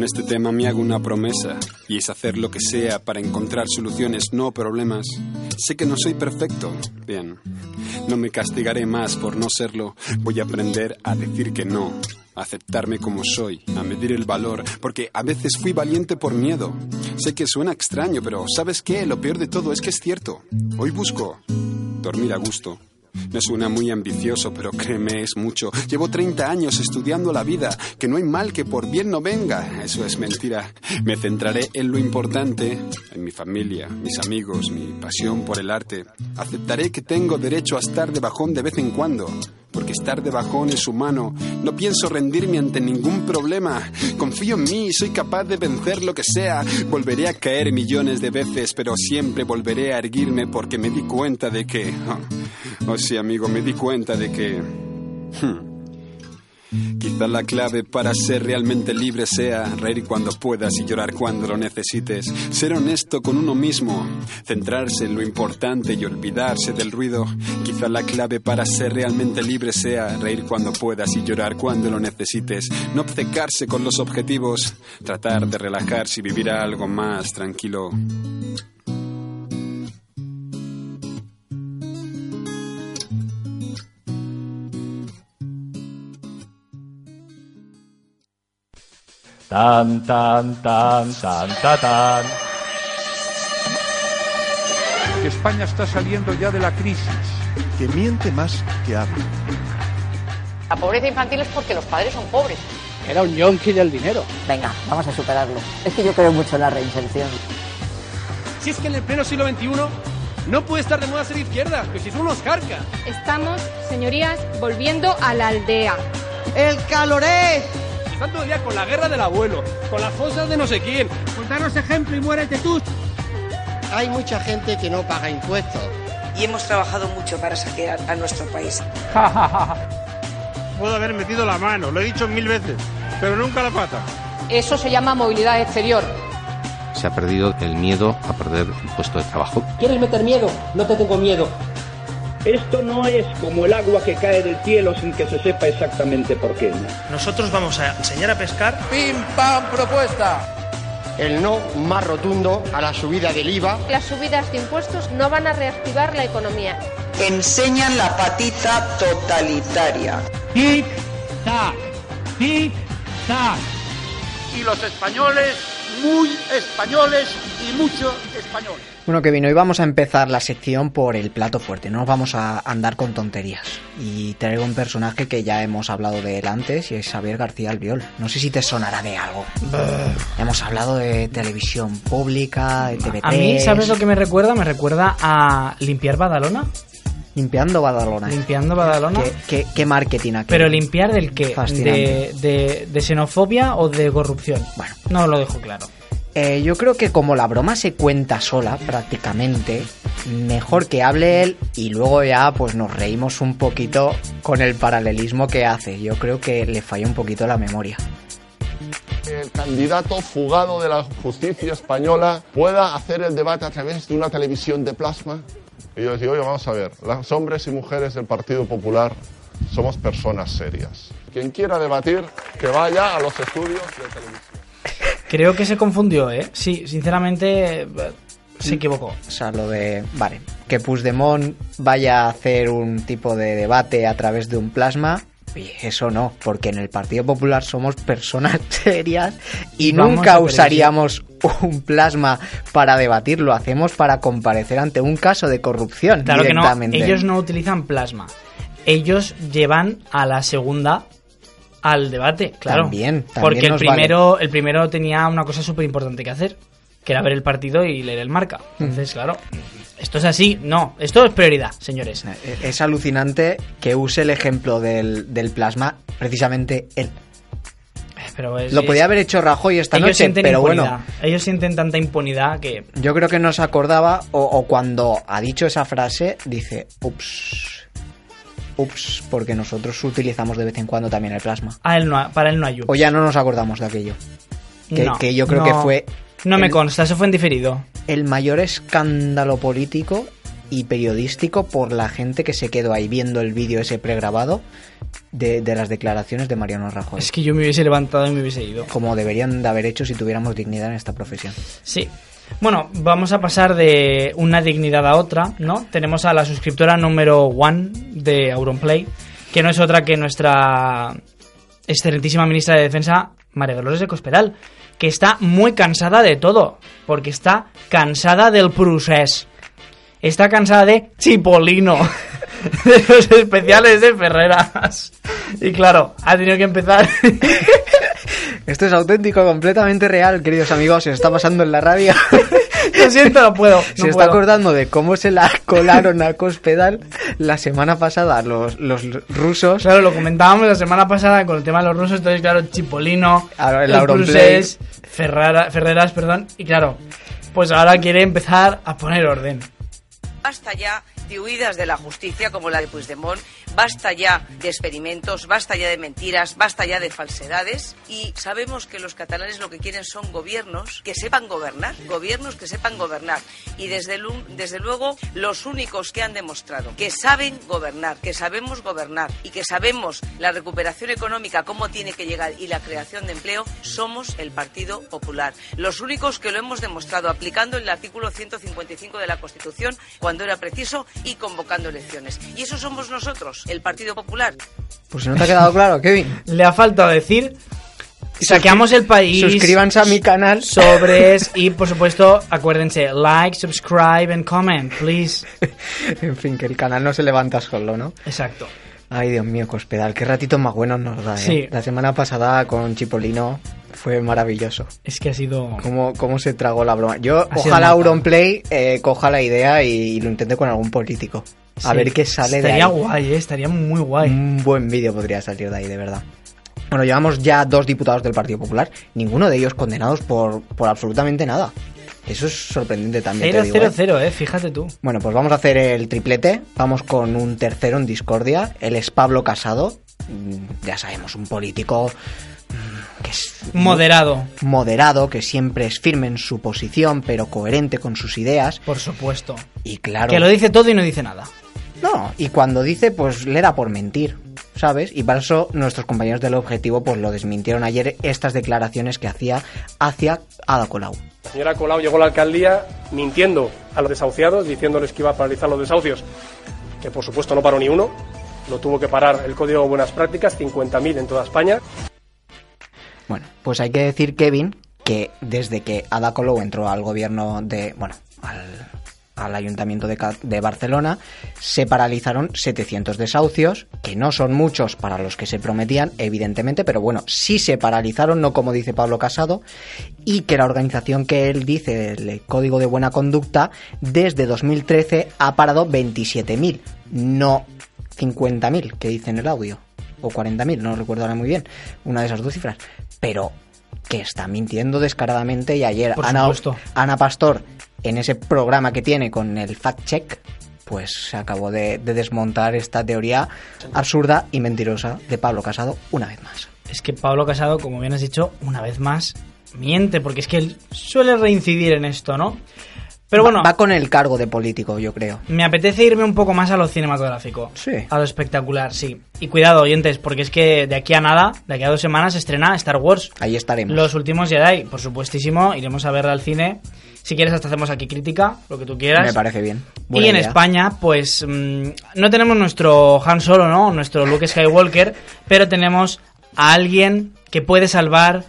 Con este tema me hago una promesa y es hacer lo que sea para encontrar soluciones, no problemas. Sé que no soy perfecto, bien. No me castigaré más por no serlo. Voy a aprender a decir que no, a aceptarme como soy, a medir el valor, porque a veces fui valiente por miedo. Sé que suena extraño, pero ¿sabes qué? Lo peor de todo es que es cierto. Hoy busco dormir a gusto. Me suena muy ambicioso, pero créeme, es mucho. Llevo 30 años estudiando la vida, que no hay mal que por bien no venga. Eso es mentira. Me centraré en lo importante, en mi familia, mis amigos, mi pasión por el arte. Aceptaré que tengo derecho a estar de bajón de vez en cuando, porque estar de bajón es humano. No pienso rendirme ante ningún problema. Confío en mí y soy capaz de vencer lo que sea. Volveré a caer millones de veces, pero siempre volveré a erguirme porque me di cuenta de que... Oh, sí, amigo, me di cuenta de que... hmm, Quizá la clave para ser realmente libre sea reír cuando puedas y llorar cuando lo necesites. Ser honesto con uno mismo, centrarse en lo importante y olvidarse del ruido. Quizá la clave para ser realmente libre sea reír cuando puedas y llorar cuando lo necesites. No obcecarse con los objetivos, tratar de relajarse y vivir algo más tranquilo. Tan, tan, tan, tan, tan, tan. que España está saliendo ya de la crisis. que miente más que habla. La pobreza infantil es porque los padres son pobres. Era un yonki del dinero. Venga, vamos a superarlo. Es que yo creo mucho en la reinserción. Si es que en el pleno siglo XXI no puede estar de moda ser izquierda, que si son unos carcas. Estamos, señorías, volviendo a la aldea. ¡El calorés! Están todo el día con la guerra del abuelo, con las fosas de no sé quién. Pues danos ejemplo y muérete tú. Hay mucha gente que no paga impuestos. Y hemos trabajado mucho para saquear a nuestro país. Puedo haber metido la mano, lo he dicho mil veces, pero nunca la pata. Eso se llama movilidad exterior. Se ha perdido el miedo a perder un puesto de trabajo. ¿Quieres meter miedo? No te tengo miedo. Esto no es como el agua que cae del cielo sin que se sepa exactamente por qué. Nosotros vamos a enseñar a pescar. ¡Pim, pam, propuesta! El no más rotundo a la subida del IVA. Las subidas de impuestos no van a reactivar la economía. Enseñan la patita totalitaria. Tic, tac, tic, tac. Y los españoles, muy españoles y mucho españoles. Bueno, que vino, hoy vamos a empezar la sección por el plato fuerte, no nos vamos a andar con tonterías. Y traigo un personaje que ya hemos hablado de él antes y es Xavier García Albiol. No sé si te sonará de algo. hemos hablado de televisión pública, de TV3. A mí, ¿sabes lo que me recuerda? Me recuerda a limpiar Badalona. Limpiando Badalona. Limpiando Badalona. ¿Qué, qué, qué marketing aquí? Pero limpiar del qué? Fascinante. De, de, de xenofobia o de corrupción? Bueno, no lo dejo claro. Eh, yo creo que como la broma se cuenta sola prácticamente, mejor que hable él y luego ya pues nos reímos un poquito con el paralelismo que hace. Yo creo que le falla un poquito la memoria. El candidato fugado de la justicia española pueda hacer el debate a través de una televisión de plasma. Y yo decía, oye, vamos a ver, los hombres y mujeres del Partido Popular somos personas serias. Quien quiera debatir, que vaya a los estudios de televisión. Creo que se confundió, ¿eh? Sí, sinceramente se equivocó. O sea, lo de... Vale, que Puigdemont vaya a hacer un tipo de debate a través de un plasma... Eso no, porque en el Partido Popular somos personas serias y Vamos nunca usaríamos un plasma para debatir, lo hacemos para comparecer ante un caso de corrupción Claro que no, directamente. ellos no utilizan plasma. Ellos llevan a la segunda al debate, claro. También, también Porque el primero, el primero tenía una cosa súper importante que hacer. Que era ver el partido y leer el marca. Entonces, claro, esto es así, no, esto es prioridad, señores. Eh, Es alucinante que use el ejemplo del, del plasma precisamente él. Pero es- Lo podía haber hecho Rajoy esta ellos noche, pero impunidad. bueno, Ellos sienten tanta impunidad que yo creo que no se acordaba o, o cuando ha dicho esa frase dice, ups, ups, porque nosotros utilizamos de vez en cuando también el plasma. a él no, para él no hay O ya no nos acordamos de aquello. Que, No, que yo creo no. que fue No me consta, eso fue en diferido. el mayor escándalo político y periodístico por la gente que se quedó ahí viendo el vídeo ese pregrabado de, de las declaraciones de Mariano Rajoy. Es que yo me hubiese levantado y me hubiese ido. Como deberían de haber hecho si tuviéramos dignidad en esta profesión. Sí. Bueno, vamos a pasar de una dignidad a otra, ¿no? Tenemos a la suscriptora número one de Auronplay, que no es otra que nuestra excelentísima ministra de Defensa, María Dolores de Cospedal, que está muy cansada de todo, porque está cansada del procés. Está cansada de Chipolino, de los especiales de Ferreras. Y claro, ha tenido que empezar Esto es auténtico, completamente real, queridos amigos. Se está pasando en la radio. Lo siento, no puedo. se está acordando de cómo se la colaron a Cospedal la semana pasada los, los rusos. Claro, lo comentábamos la semana pasada con el tema de los rusos, entonces claro, Chipolino, Ahora el Ferrara- Ferreras, perdón, y claro, pues ahora quiere empezar a poner orden. Basta ya de la justicia como la de Puigdemont, basta ya de experimentos, basta ya de mentiras, basta ya de falsedades. Y sabemos que los catalanes lo que quieren son gobiernos que sepan gobernar, gobiernos que sepan gobernar. Y desde, lu- desde luego los únicos que han demostrado que saben gobernar, que sabemos gobernar y que sabemos la recuperación económica, cómo tiene que llegar y la creación de empleo, somos el Partido Popular. Los únicos que lo hemos demostrado aplicando el artículo 155 de la Constitución cuando era preciso y convocando elecciones. Y eso somos nosotros, el Partido Popular. Pues si no te ha quedado claro, Kevin. Le ha faltado decir, saqueamos el país, Suscríbanse a mi canal. sobres y por supuesto, acuérdense, like, subscribe and comment, please. en fin, que el canal no se levanta solo, ¿no? Exacto. Ay, Dios mío, Cospedal, qué ratitos más buenos nos da, ¿eh? Sí. La semana pasada con Chipolino fue maravilloso. Es que ha sido... Cómo, cómo se tragó la broma. Yo, Ha ojalá. Auronplay eh, coja la idea y, lo intente con algún político. A ver qué sale de Estaría ahí. guay, ¿eh? estaría muy guay. Un buen vídeo podría salir de ahí, de verdad. Bueno, llevamos ya dos diputados del Partido Popular, ninguno de ellos condenados por, por absolutamente nada. Eso es sorprendente también. te 0 digo, 0 ¿eh? 0 eh, fíjate tú. Bueno, pues vamos a hacer el triplete. Vamos con un tercero en discordia. Él es Pablo Casado. Mm, Ya sabemos, un político que es Moderado, moderado, que siempre es firme en su posición, pero coherente con sus ideas. por supuesto. Y claro. Que lo dice todo y no dice nada. No, y cuando dice, pues le da por mentir, ¿sabes? Y para eso nuestros compañeros del objetivo, pues lo desmintieron ayer estas declaraciones que hacía hacia Ada Colau. La señora Colau llegó a la alcaldía mintiendo a los desahuciados, diciéndoles que iba a paralizar los desahucios, que por supuesto no paró ni uno. Lo tuvo que parar el Código de Buenas Prácticas, 50.000 en toda España. Bueno, pues hay que decir, Kevin, que desde que Ada Colau entró al gobierno de, bueno, al, ayuntamiento de, de Barcelona, se paralizaron 700 desahucios, que no son muchos para los que se prometían, evidentemente, pero bueno, sí se paralizaron, no como dice Pablo Casado, y que la organización que él dice, el Código de Buena Conducta, desde 2013 ha parado 27.000, no 50.000, que dice en el audio, o 40.000, no recuerdo ahora muy bien, una de esas dos cifras, pero que está mintiendo descaradamente y ayer Por Ana. Ana Pastor, en ese programa que tiene con el fact check, pues se acabó de, de desmontar esta teoría absurda y mentirosa de Pablo Casado una vez más. Es que Pablo Casado, como bien has dicho, una vez más miente, porque es que él suele reincidir en esto, ¿no? Pero bueno, Va, va con el cargo de político, yo creo. me apetece irme un poco más a lo cinematográfico. Sí. A lo espectacular, sí. Y cuidado, oyentes, porque es que de aquí a nada, de aquí a dos semanas, se estrena Star Wars. Ahí estaremos. Los últimos Jedi, por supuestísimo, iremos a verla al cine. Si quieres, hasta hacemos aquí crítica, lo que tú quieras. Me parece bien. Y en idea. España, pues mm, no tenemos nuestro Han Solo, ¿no? Nuestro Luke Skywalker, pero tenemos a alguien que puede salvar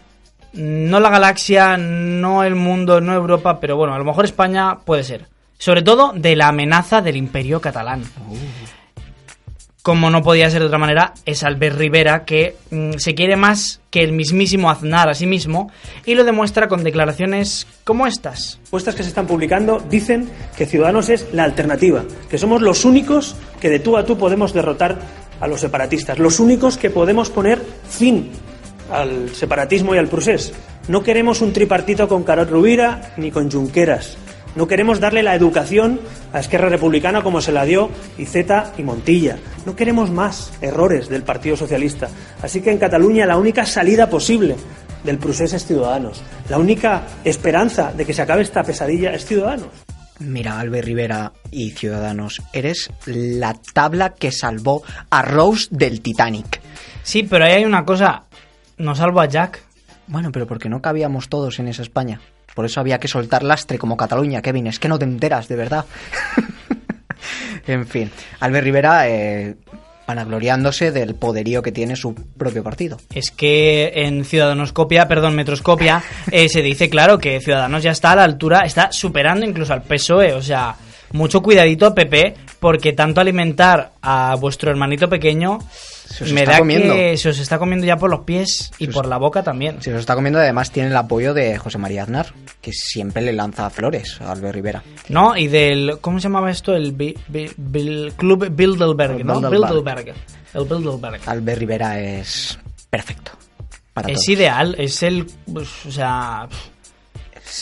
no la galaxia, no el mundo, no Europa, pero bueno, a lo mejor España puede ser. Sobre todo de la amenaza del imperio catalán. como no podía ser de otra manera, es Albert Rivera, que mm, se quiere más que el mismísimo Aznar a sí mismo y lo demuestra con declaraciones como estas. Encuestas que se están publicando dicen que Ciudadanos es la alternativa, que somos los únicos que de tú a tú podemos derrotar a los separatistas, los únicos que podemos poner fin al separatismo y al procés. No queremos un tripartito con Carot Rubira ni con Junqueras. No queremos darle la educación a Esquerra Republicana como se la dio Iceta y Montilla. No queremos más errores del Partido Socialista. Así que en Cataluña la única salida posible del procés es Ciudadanos. La única esperanza de que se acabe esta pesadilla es Ciudadanos. Mira, Albert Rivera y Ciudadanos, eres la tabla que salvó a Rose del Titanic. Sí, pero ahí hay una cosa. No salvo a Jack. Bueno, pero porque no cabíamos todos en esa España. Por eso había que soltar lastre como Cataluña, Kevin. Es que no te enteras, de verdad. en fin, Albert Rivera eh, vanagloriándose del poderío que tiene su propio partido. Es que en Ciudadanoscopia, perdón, Metroscopia, eh, se dice claro que Ciudadanos ya está a la altura, está superando incluso al PSOE. O sea, mucho cuidadito, PP, porque tanto alimentar a vuestro hermanito pequeño Se os me está da comiendo. que se os está comiendo ya por los pies y por la boca también. Se los está comiendo, además tiene el apoyo de José María Aznar, que siempre le lanza flores a Albert Rivera. ¿No? Y del. ¿Cómo se llamaba esto? El Club Bilderberg, ¿no? Bilderberg. El Bilderberg. Albert Rivera es perfecto. Para Es todos. ideal, es el. pues, o sea.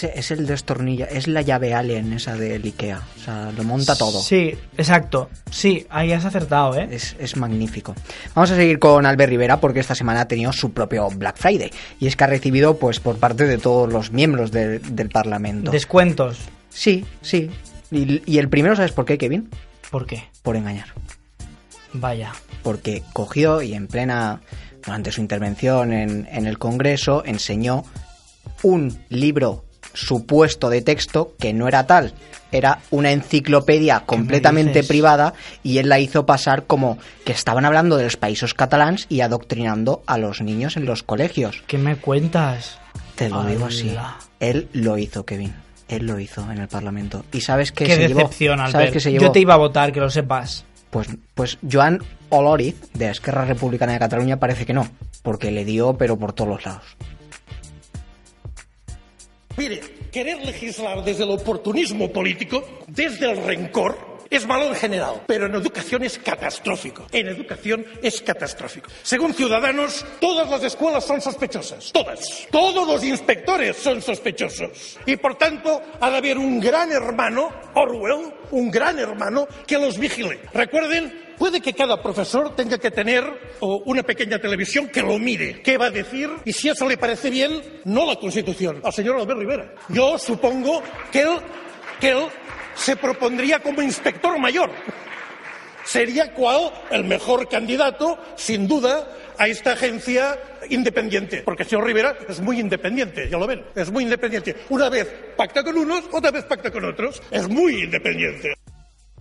Es el destornilla, es la llave alien esa del Ikea. O sea, lo monta todo. Sí, exacto. Sí, ahí has acertado, ¿eh? Es, es magnífico. Vamos a seguir con Albert Rivera porque esta semana ha tenido su propio Black Friday. Y es que ha recibido, pues, por parte de todos los miembros de- del Parlamento. Descuentos. Sí, sí. Y, y el primero, ¿sabes por qué, Kevin? ¿Por qué? Por engañar. Vaya. Porque cogió y en plena, durante su intervención en, en el Congreso, enseñó un libro supuesto de texto que no era tal. Era una enciclopedia completamente privada y él la hizo pasar como que estaban hablando de los países catalans y adoctrinando a los niños en los colegios. ¿Qué me cuentas? Te lo digo así. Él lo hizo, Kevin. Él lo hizo en el Parlamento. ¿Y sabes qué, Qué se llevó? decepción, ¿Sabes Albert. qué se llevó? Yo te iba a votar, que lo sepas. Pues, pues Joan Oloriz, de Esquerra Republicana de Cataluña, parece que no, porque le dio, pero por todos los lados. Mire, querer legislar desde el oportunismo político, desde el rencor, es malo en general, pero en educación es catastrófico. En educación es catastrófico. Según Ciudadanos, todas las escuelas son sospechosas. Todas. Todos los inspectores son sospechosos. Y por tanto, ha de haber un gran hermano, Orwell, un gran hermano, que los vigile. Recuerden, Puede que cada profesor tenga que tener una pequeña televisión que lo mire, qué va a decir y si eso le parece bien, no la Constitución, al señor Albert Rivera. Yo supongo que él, que él se propondría como inspector mayor. Sería cual el mejor candidato, sin duda, a esta agencia independiente. Porque el señor Rivera es muy independiente, ya lo ven, es muy independiente. Una vez pacta con unos, otra vez pacta con otros. Es muy independiente.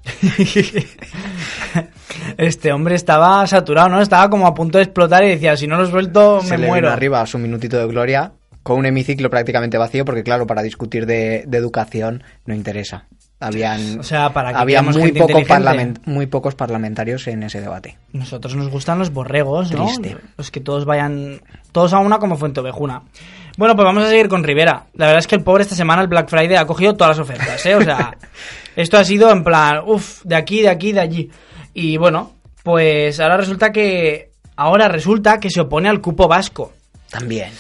Este hombre estaba saturado, ¿no? Estaba como a punto de explotar y decía, si no lo suelto, Se me le muero. vino arriba su minutito de gloria con un hemiciclo prácticamente vacío, porque claro, para discutir de, de educación no interesa. Habían, O sea, para que había muy, poco inteligente. parlament- muy pocos parlamentarios en ese debate. Nosotros nos gustan los borregos, ¿no? Triste. Los que todos vayan, todos a una como Fuentovejuna. Bueno, pues vamos a seguir con Rivera. La verdad es que el pobre esta semana, el Black Friday, ha cogido todas las ofertas, ¿eh? O sea, esto ha sido en plan, uff, de aquí, de aquí, de allí. Y bueno, pues ahora resulta que, ahora resulta que se opone al cupo vasco. También.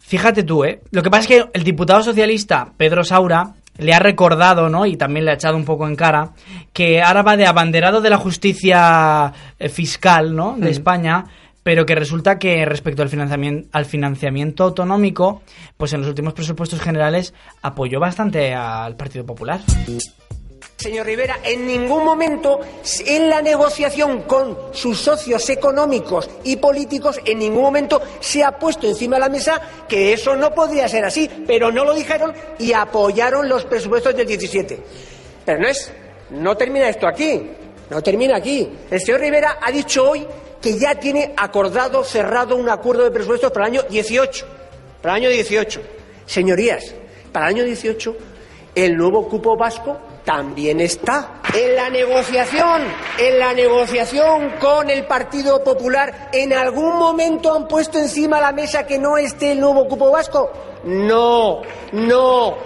Fíjate tú, ¿eh? Lo que pasa es que el diputado socialista Pedro Saura le ha recordado, ¿no? Y también le ha echado un poco en cara que ahora va de abanderado de la justicia eh, fiscal, ¿no? De Mm. España, pero que resulta que respecto al financiamiento, al financiamiento autonómico, pues en los últimos presupuestos generales apoyó bastante al Partido Popular. Señor Rivera, en ningún momento en la negociación con sus socios económicos y políticos, en ningún momento se ha puesto encima de la mesa que eso no podría ser así, pero no lo dijeron y apoyaron los presupuestos del 17. Pero no es, no termina esto aquí, no termina aquí. El señor Rivera ha dicho hoy que ya tiene acordado, cerrado un acuerdo de presupuestos para el año 18. Para el año 18. Señorías, para el año 18 el nuevo cupo vasco también está En la negociación, en la negociación con el Partido Popular, ¿en algún momento han puesto encima la mesa que no esté el nuevo cupo vasco? No, no,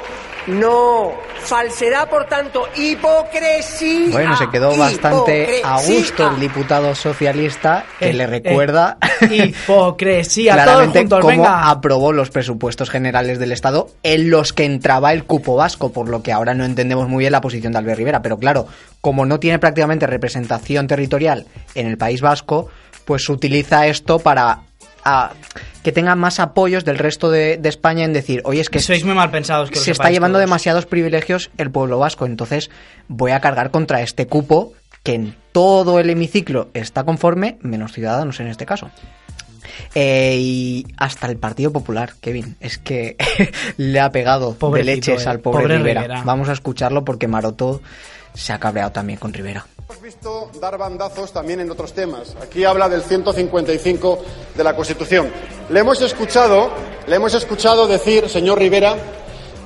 no. Falsedad, por tanto, hipocresía. Bueno, se quedó bastante a gusto el diputado socialista que Eh, le eh, recuerda Hipocresía, claramente juntos, cómo venga. aprobó los presupuestos generales del Estado en los que entraba el cupo vasco, por lo que ahora no entendemos muy bien la posición de Albert Rivera. Pero claro, como no tiene prácticamente representación territorial en el País Vasco, pues utiliza esto para a- que tenga más apoyos del resto de, de España en decir, oye, es que Sois muy mal pensados que se está llevando todos. demasiados privilegios el pueblo vasco, entonces voy a cargar contra este cupo que en todo el hemiciclo está conforme, menos ciudadanos en este caso. Eh, y hasta el Partido Popular, Kevin, es que le ha pegado Pobrecito, de leches eh. al pobre, Pobre Rivera. Rivera. Vamos a escucharlo porque Maroto se ha cabreado también con Rivera. Hemos visto dar bandazos también en otros temas. Aquí habla del 155 de la Constitución. Le hemos escuchado, le hemos escuchado decir, señor Rivera,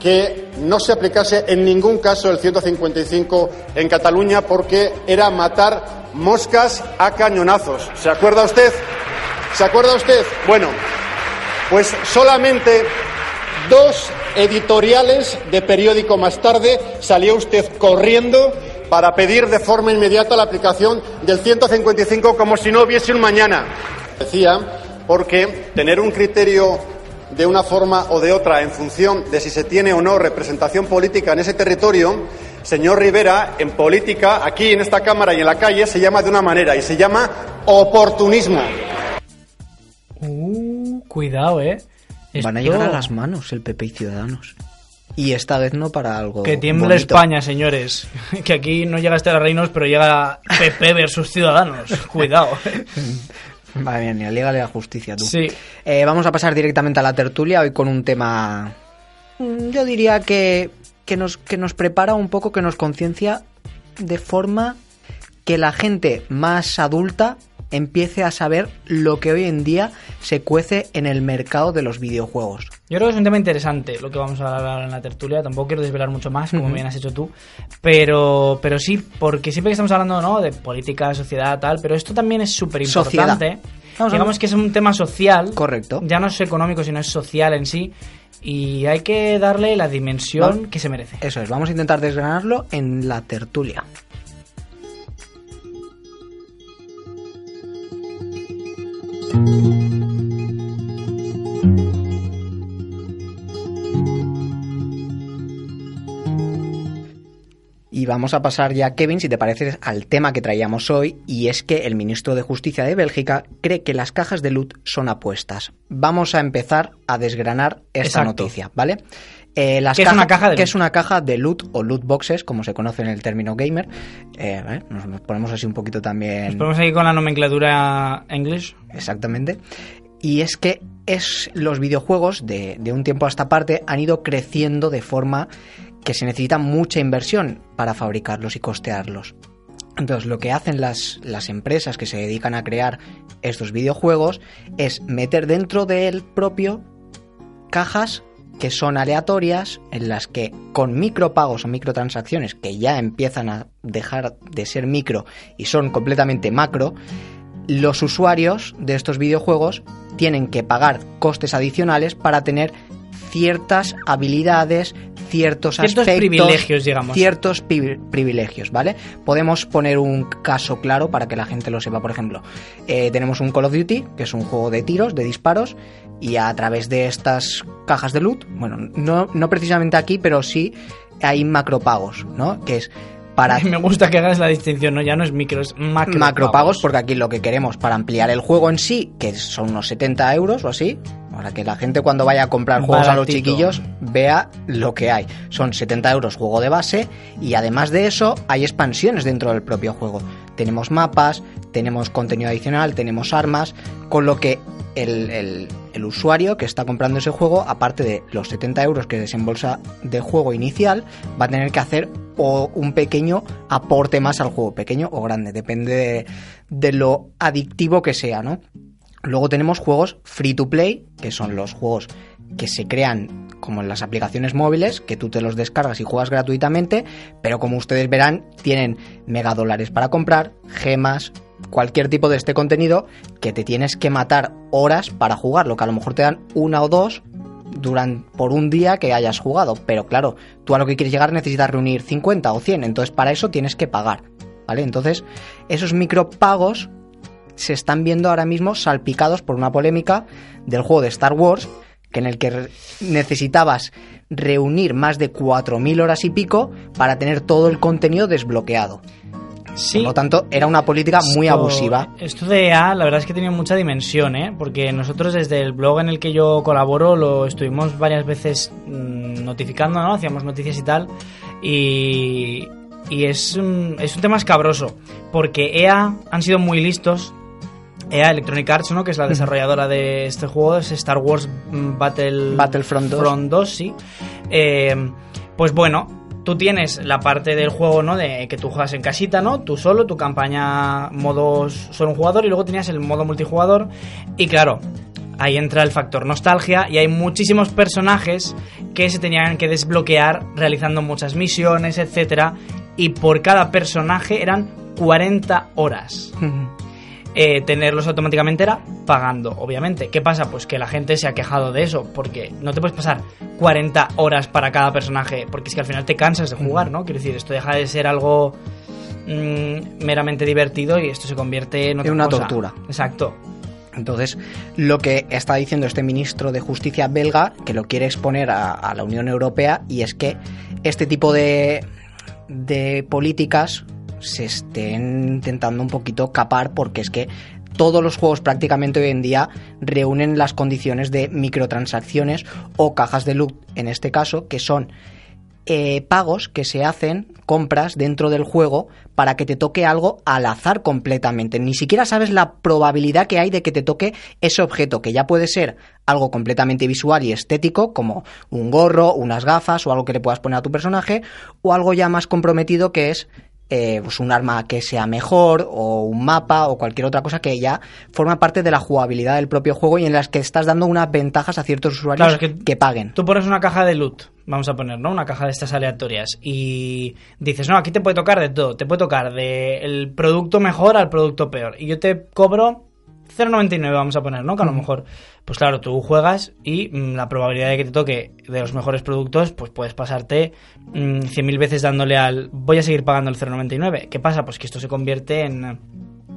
que no se aplicase en ningún caso el 155 en Cataluña porque era matar moscas a cañonazos. ¿Se acuerda usted? ¿Se acuerda usted? Bueno, pues solamente dos editoriales de periódico más tarde salió usted corriendo para pedir de forma inmediata la aplicación del 155 como si no hubiese un mañana. Decía, porque tener un criterio de una forma o de otra en función de si se tiene o no representación política en ese territorio, señor Rivera, en política, aquí en esta Cámara y en la calle, se llama de una manera y se llama oportunismo. Uh, cuidado, eh. Van a llegar a las manos el PP y Ciudadanos. Y esta vez no para algo. Que tiemble bonito. España, señores. Que aquí no llega Estela Reinos, pero llega PP versus Ciudadanos. Cuidado. Madre mía, ni a Liga ni a la Justicia, tú. Sí. Eh, vamos a pasar directamente a la tertulia hoy con un tema. mm, Yo diría que, que, nos, que nos prepara un poco, que nos conciencia de forma que la gente más adulta empiece a saber lo que hoy en día se cuece en el mercado de los videojuegos. Yo creo que es un tema interesante lo que vamos a hablar en la tertulia. Tampoco quiero desvelar mucho más, como bien has hecho tú. Pero, pero sí, porque siempre que estamos hablando ¿no? de política, sociedad, tal, pero esto también es súper importante. Digamos que es un tema social. Correcto. Ya no es económico, sino es social en sí. Y hay que darle la dimensión que se merece. Eso es, vamos a intentar desgranarlo en la tertulia. Y vamos a pasar ya, Kevin, si te parece, al tema que traíamos hoy, y es que el ministro de Justicia de Bélgica cree que las cajas de loot son apuestas. Vamos a empezar a desgranar esta Exacto. noticia, ¿vale? Eh, las ¿Qué es una caja de ¿qué loot? es una caja de loot o loot boxes, como se conoce en el término gamer? Eh, ¿vale? nos, ponemos así un poquito también... Nos ponemos aquí con la nomenclatura English. Exactamente. Y es que es los videojuegos de, de un tiempo a esta parte han ido creciendo de forma que se necesita mucha inversión para fabricarlos y costearlos. Entonces lo que hacen las, las empresas que se dedican a crear estos videojuegos es meter dentro del propio cajas que son aleatorias, en las que con micropagos o microtransacciones que ya empiezan a dejar de ser micro y son completamente macro, los usuarios de estos videojuegos tienen que pagar costes adicionales para tener ciertas habilidades, ciertos, Ciertos aspectos, privilegios, digamos. ciertos privilegios, ¿vale? Podemos poner un caso claro para que la gente lo sepa. Por ejemplo, eh, tenemos un Call of Duty, que es un juego de tiros, de disparos, y a través de estas cajas de loot, bueno, no, no precisamente aquí, pero sí hay macropagos, ¿no? Que es para Me gusta que hagas la distinción, ¿no? Ya no es micro, es macro. macropagos, porque aquí lo que queremos para ampliar el juego en sí, que son unos 70 euros o así, para que la gente cuando vaya a comprar juegos a los chiquillos vea lo que hay. Son 70 euros juego de base y además de eso hay expansiones dentro del propio juego. Tenemos mapas, tenemos contenido adicional, tenemos armas, con lo que el, el- el usuario que está comprando ese juego, aparte de los 70 euros que desembolsa de juego inicial, va a tener que hacer o un pequeño aporte más al juego, pequeño o grande, depende de, de lo adictivo que sea, ¿no? Luego tenemos juegos free to play, que son los juegos que se crean como en las aplicaciones móviles, que tú te los descargas y juegas gratuitamente, pero como ustedes verán, tienen megadólares para comprar, gemas, cualquier tipo de este contenido que te tienes que matar horas para jugarlo, que a lo mejor te dan una o dos durante, por un día que hayas jugado, pero claro, tú a lo que quieres llegar necesitas reunir 50 o 100, entonces para eso tienes que pagar, ¿vale? Entonces, esos micropagos se están viendo ahora mismo salpicados por una polémica del juego de Star Wars, que en el que necesitabas reunir más de 4.000 horas y pico para tener todo el contenido desbloqueado. Sí. Por lo tanto, era una política muy Esto- abusiva. Esto de EA, la verdad es que tenía mucha dimensión, ¿eh? Porque nosotros desde el blog en el que yo colaboro lo estuvimos varias veces mm, notificando, ¿no? Hacíamos noticias y tal. Y, y es, un, es un tema escabroso. Porque EA han sido muy listos. EA Electronic Arts, ¿no? Que es la desarrolladora de este juego, es Star Wars mm, Battle... Battlefront 2. Front 2, sí. Eh, pues bueno, tú tienes la parte del juego, ¿no? De que tú juegas en casita, ¿no? Tú solo, tu campaña modos solo un jugador y luego tenías el modo multijugador. Y claro, ahí entra el factor nostalgia y hay muchísimos personajes que se tenían que desbloquear realizando muchas misiones, etcétera. Y por cada personaje eran 40 horas. Eh, tenerlos automáticamente era pagando, obviamente. ¿Qué pasa? Pues que la gente se ha quejado de eso, porque no te puedes pasar 40 horas para cada personaje, porque es que al final te cansas de jugar, ¿no? Quiero decir, esto deja de ser algo mm, meramente divertido y esto se convierte en otra En una cosa. tortura. Exacto. Entonces, lo que está diciendo este ministro de Justicia belga, que lo quiere exponer a, a la Unión Europea, y es que este tipo de, de políticas se estén intentando un poquito capar, porque es que todos los juegos prácticamente hoy en día reúnen las condiciones de microtransacciones o cajas de loot, en este caso, que son eh, pagos que se hacen, compras dentro del juego para que te toque algo al azar completamente. Ni siquiera sabes la probabilidad que hay de que te toque ese objeto, que ya puede ser algo completamente visual y estético, como un gorro, unas gafas o algo que le puedas poner a tu personaje, o algo ya más comprometido que es eh, pues un arma que sea mejor o un mapa o cualquier otra cosa que ya forma parte de la jugabilidad del propio juego y en las que estás dando unas ventajas a ciertos usuarios Claro, es que que paguen. Tú pones una caja de loot, vamos a poner, ¿no? Una caja de estas aleatorias. Y dices, no, aquí te puede tocar de todo. Te puede tocar del producto mejor al producto peor. Y yo te cobro 0,99, vamos a poner, ¿no? Que a lo mejor, pues claro, tú juegas y mm, la probabilidad de que te toque de los mejores productos, pues puedes pasarte mm, 100.000 veces dándole al voy a seguir pagando el 0,99. ¿Qué pasa? Pues que esto se convierte en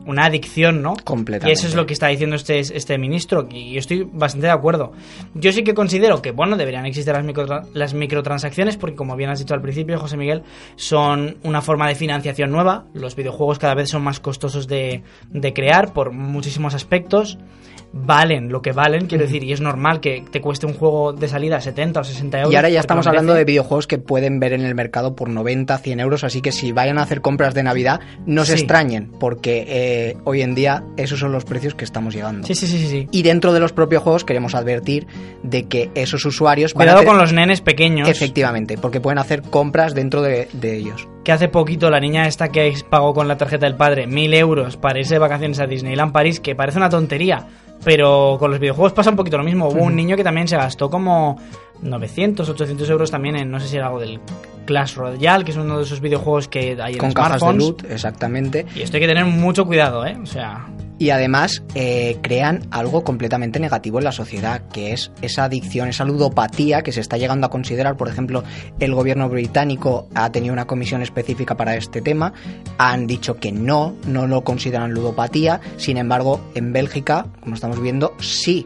una adicción, ¿no? Completamente. Y eso es lo que está diciendo este, este ministro, y yo estoy bastante de acuerdo. Yo sí que considero que, bueno, deberían existir las, microtra- las microtransacciones, porque como bien has dicho al principio, José Miguel, son una forma de financiación nueva. Los videojuegos cada vez son más costosos de, de crear por muchísimos aspectos. Valen lo que valen, quiero decir, y es normal que te cueste un juego de salida 70 o 60 euros. Y ahora ya estamos hablando de videojuegos que pueden ver en el mercado por 90, 100 euros, así que si vayan a hacer compras de Navidad, no se Sí. extrañen, porque eh, hoy en día esos son los precios que estamos llegando. Sí, sí, sí, sí. Y dentro de los propios juegos queremos advertir de que esos usuarios... van a Cuidado hacer- con los nenes pequeños. Efectivamente, porque pueden hacer compras dentro de, de ellos. que hace poquito la niña esta que pagó con la tarjeta del padre mil euros para irse de vacaciones a Disneyland París, que parece una tontería, pero con los videojuegos pasa un poquito lo mismo. Hubo un niño que también se gastó como 900, 800 euros también en, no sé si era algo del Clash Royale, que es uno de esos videojuegos que hay en Con cajas de loot, exactamente. Y esto hay que tener mucho cuidado, ¿eh? O sea, Y además eh, crean algo completamente negativo en la sociedad, que es esa adicción, esa ludopatía que se está llegando a considerar. Por ejemplo, el gobierno británico ha tenido una comisión específica para este tema. Han dicho que no, no lo consideran ludopatía. Sin embargo, en Bélgica, como estamos viendo, sí.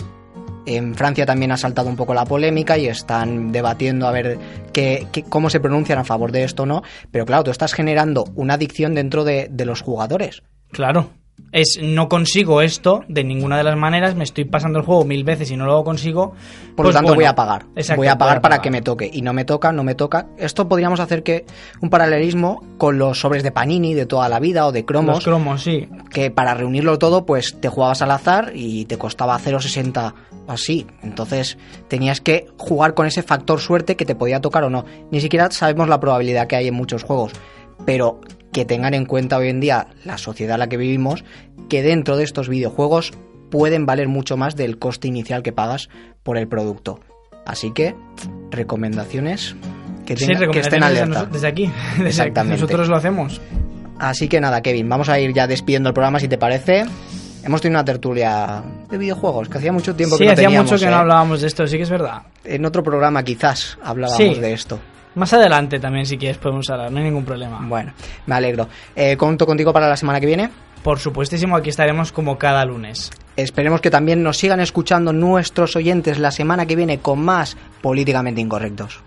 En Francia también ha saltado un poco la polémica y están debatiendo a ver qué, qué- cómo se pronuncian a favor de esto o no. Pero claro, tú estás generando una adicción dentro de, de los jugadores. claro. Es, no consigo esto de ninguna de las maneras, me estoy pasando el juego mil veces y no lo consigo. Por pues lo tanto, bueno. voy a pagar. Exacto, voy a pagar para que me toque. Y no me toca, no me toca. Esto podríamos hacer que un paralelismo con los sobres de Panini de toda la vida o de cromos. Los cromos, sí. Que para reunirlo todo, pues te jugabas al azar y te costaba 0,60 o así. Entonces tenías que jugar con ese factor suerte que te podía tocar o no. Ni siquiera sabemos la probabilidad que hay en muchos juegos. Pero que tengan en cuenta hoy en día la sociedad en la que vivimos, que dentro de estos videojuegos pueden valer mucho más del coste inicial que pagas por el producto. Así que, recomendaciones que, Sí, tenga- que recomendaciones estén desde alerta. desde aquí. Desde Exactamente. Nosotros lo hacemos. Así que nada, Kevin, vamos a ir ya despidiendo el programa si te parece. Hemos tenido una tertulia de videojuegos, que hacía mucho tiempo Sí, que no hacía teníamos, mucho que ¿eh? no hablábamos de esto, sí que es verdad. En otro programa quizás hablábamos Sí. de esto. Más adelante también, si quieres, podemos hablar, no hay ningún problema. Bueno, me alegro. Eh, ¿Conto contigo para la semana que viene? Por supuestísimo, aquí estaremos como cada lunes. Esperemos que también nos sigan escuchando nuestros oyentes la semana que viene con más políticamente incorrectos.